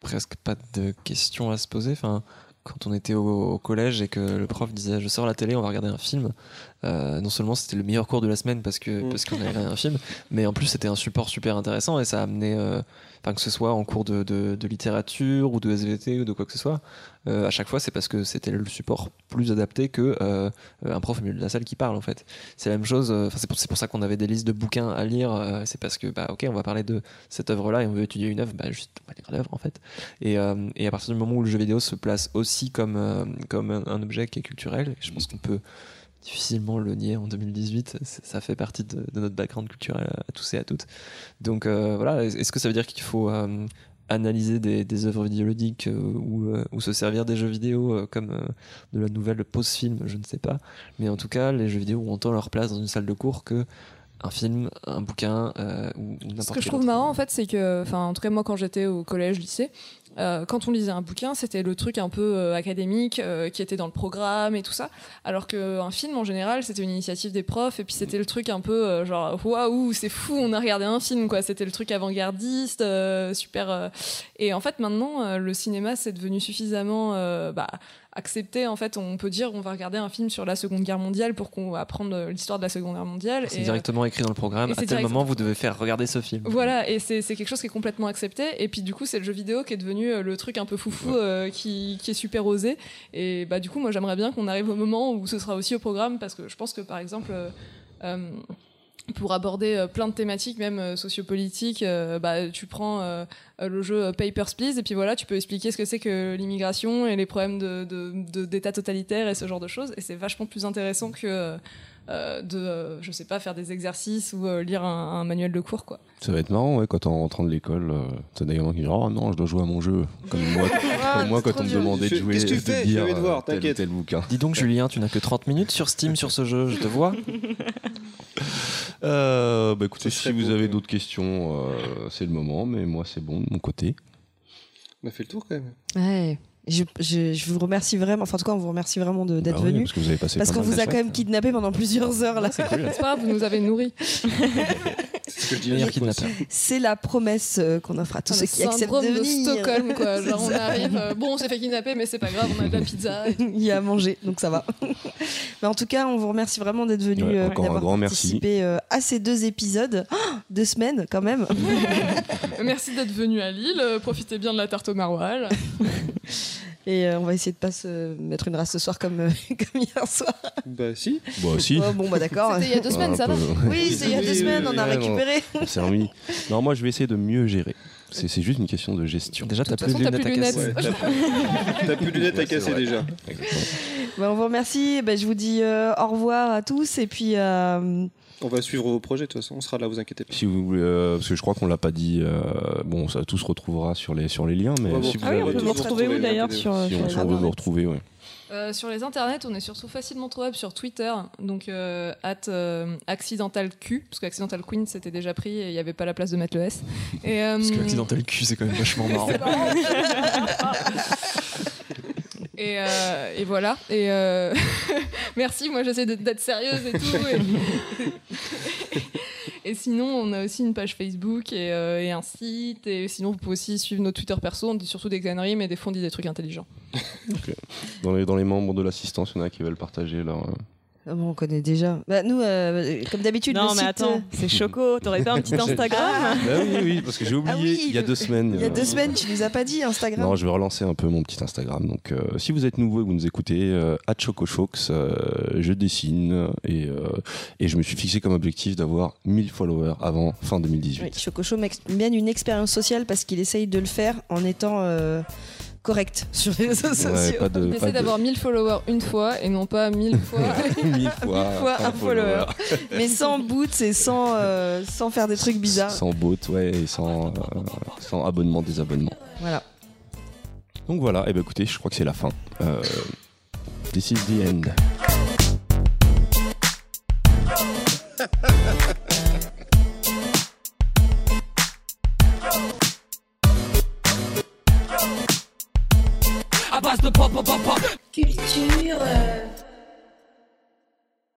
presque pas de questions à se poser. Enfin, quand on était au, au collège et que le prof disait je sors la télé, on va regarder un film, euh, non seulement c'était le meilleur cours de la semaine parce que Mm. parce qu'on avait regardé un film, mais en plus c'était un support super intéressant et ça a amené, euh, que ce soit en cours de, littérature ou de SVT ou de quoi que ce soit, euh, à chaque fois c'est parce que c'était le support plus adapté que euh, un prof au milieu de la salle qui parle en fait. C'est la même chose. euh, c'est pour, ça qu'on avait des listes de bouquins à lire. c'est parce que bah ok on va parler de cette œuvre-là et on veut étudier une œuvre, bah juste on va lire l'œuvre en fait. Et, à partir du moment où le jeu vidéo se place aussi comme, comme un objet qui est culturel, je pense qu'on peut difficilement le nier en 2018, c- ça fait partie de, de notre background culturel à tous et à toutes. Donc euh, voilà, est-ce que ça veut dire qu'il faut euh, analyser des, des œuvres vidéoludiques euh, ou, euh, ou se servir des jeux vidéo euh, comme euh, de la nouvelle pause-film, je ne sais pas. Mais en tout cas, les jeux vidéo ont autant leur place dans une salle de cours que un film, un bouquin euh, ou, ou n'importe Ce que je trouve marrant en fait, c'est que, enfin, en tout cas moi quand j'étais au collège, lycée, euh, quand on lisait un bouquin, c'était le truc un peu euh, académique euh, qui était dans le programme et tout ça. Alors qu'un film, en général, c'était une initiative des profs et puis c'était le truc un peu genre waouh, c'est fou, on a regardé un film quoi. C'était le truc avant-gardiste, super. Et en fait, maintenant, le cinéma c'est devenu suffisamment bah, accepté. En fait, on peut dire on va regarder un film sur la Seconde Guerre mondiale pour qu'on apprendre l'histoire de la Seconde Guerre mondiale. C'est euh, directement écrit dans le programme. À tel direct- moment, vous devez faire regarder ce film. voilà, et c'est quelque chose qui est complètement accepté. Et puis du coup, c'est le jeu vidéo qui est devenu euh, le truc un peu foufou euh, qui, qui est super osé. Et bah du coup, moi j'aimerais bien qu'on arrive au moment où ce sera aussi au programme parce que je pense que par exemple. euh, pour aborder euh, plein de thématiques, même euh, sociopolitiques, euh, bah, tu prends le jeu Papers, Please, et puis voilà, tu peux expliquer ce que c'est que l'immigration et les problèmes de, de- de- d'État totalitaire et ce genre de choses. Et c'est vachement plus intéressant que euh, de, euh, je sais pas, faire des exercices ou euh, lire un, un manuel de cours, quoi. Ça va être marrant, ouais, quand en rentrant de l'école, euh, t'as des gamins qui disent Oh non, je dois jouer à mon jeu. Comme moi, comme moi quand on me demandait de jouer, qu'est-ce que tu de fais Je lire vais te voir, euh, tel ou t'inquiète. tel bouquin. Dis donc, Julien, tu n'as que 30 minutes sur Steam sur ce jeu, je te vois. Euh, bah écoutez, si vous beau, avez d'autres questions, euh, c'est le moment, mais moi c'est bon de mon côté. On a fait le tour quand même. Ouais. Je, je, je vous remercie vraiment, enfin en tout cas on vous remercie vraiment de- d'être Bah oui, venu. parce que vous avez passé Parce qu'on de vous a quand même kidnappé pendant plusieurs heures là. C'est pas? Grave, vous nous avez nourris. C'est ce que je dis. Meilleur kidnappeur. C'est la promesse euh, qu'on offre à tous ceux qui acceptent de de venir. Stockholm, quoi. Genre, on arrive, euh, bon, on s'est fait kidnapper, mais c'est pas grave, on a de la pizza. Il y a à manger, donc ça va. Mais en tout cas, on vous remercie vraiment d'être venu, Ouais, euh, encore un d'avoir merci. participé à ces deux épisodes, Oh, deux semaines quand même. Merci d'être venu à Lille, profitez bien de la tarte au maroilles. Et euh, on va essayer de pas se mettre une race ce soir comme, euh, comme hier soir. Bah si. Bah si. Oh, bon, bah d'accord. C'était il y a deux semaines, Un ça va. Oui, c'est il y a deux semaines, on a récupéré. On s'est remis. Non, moi je vais essayer de mieux gérer. C'est c'est juste une question de gestion. Déjà, t'as plus de façon, lunettes à plus de casser. lunettes. Ouais, t'as plus de lunettes à Ouais, c'est casser vrai. déjà. Bah, on vous remercie. Bah, je vous dis euh, au revoir à tous. Et puis, euh, On va suivre vos projets de toute façon. On sera là, vous inquiétez pas. Si vous voulez, euh, parce que je crois qu'on l'a pas dit, euh, bon, ça tout se retrouvera sur les, sur les liens, mais Ouais, bon. si vous Ah oui, avez- on peut vous vous retrouver où d'ailleurs vous sur, si sur on, les si on veut internets me retrouver, ouais. Euh, sur les internets, on est surtout facilement trouvable sur Twitter, donc euh, at euh, Accidental Q, parce qu'Accidental Queen c'était déjà pris et il n'y avait pas la place de mettre le S. Et, euh, Parce que l'accidental cul, c'est quand même vachement marrant. Et, euh, et voilà. Et euh, merci, moi j'essaie d'être sérieuse et tout. Et, sinon, on a aussi une page Facebook et, euh, un site. Et sinon, vous pouvez aussi suivre nos Twitter perso. On dit surtout des conneries, mais des fois on dit des trucs intelligents. Dans les, dans les membres de l'assistance, il y en a qui veulent partager leur. Euh, ah bon, on connaît déjà. Bah, nous, euh, comme d'habitude, Non, le mais site, attends, euh, c'est Choco. T'aurais pas un petit Instagram Bah oui, oui, parce que j'ai oublié Ah oui, il y a le- deux semaines. il y a euh, deux semaines, tu nous as pas dit Instagram. Non, je vais relancer un peu mon petit Instagram. Donc, euh, si vous êtes nouveau et que vous nous écoutez, euh, @chocochox, euh, je dessine et, euh, et je me suis fixé comme objectif d'avoir 1000 followers avant fin 2018. Oui, Chococho m'ex- mène une expérience sociale parce qu'il essaye de le faire en étant euh, correct sur les réseaux Ouais, sociaux. pas de, On pas essaie de- d'avoir 1000 followers une fois et non pas 1000 fois. 1000 fois, fois un follower. Mais sans boots et sans, euh, sans faire des trucs bizarres. Sans bot, ouais, et sans, euh, sans abonnement, désabonnement. Voilà. Donc voilà, et ben écoutez, je crois que c'est la fin. Euh, this is the end. Culture. euh,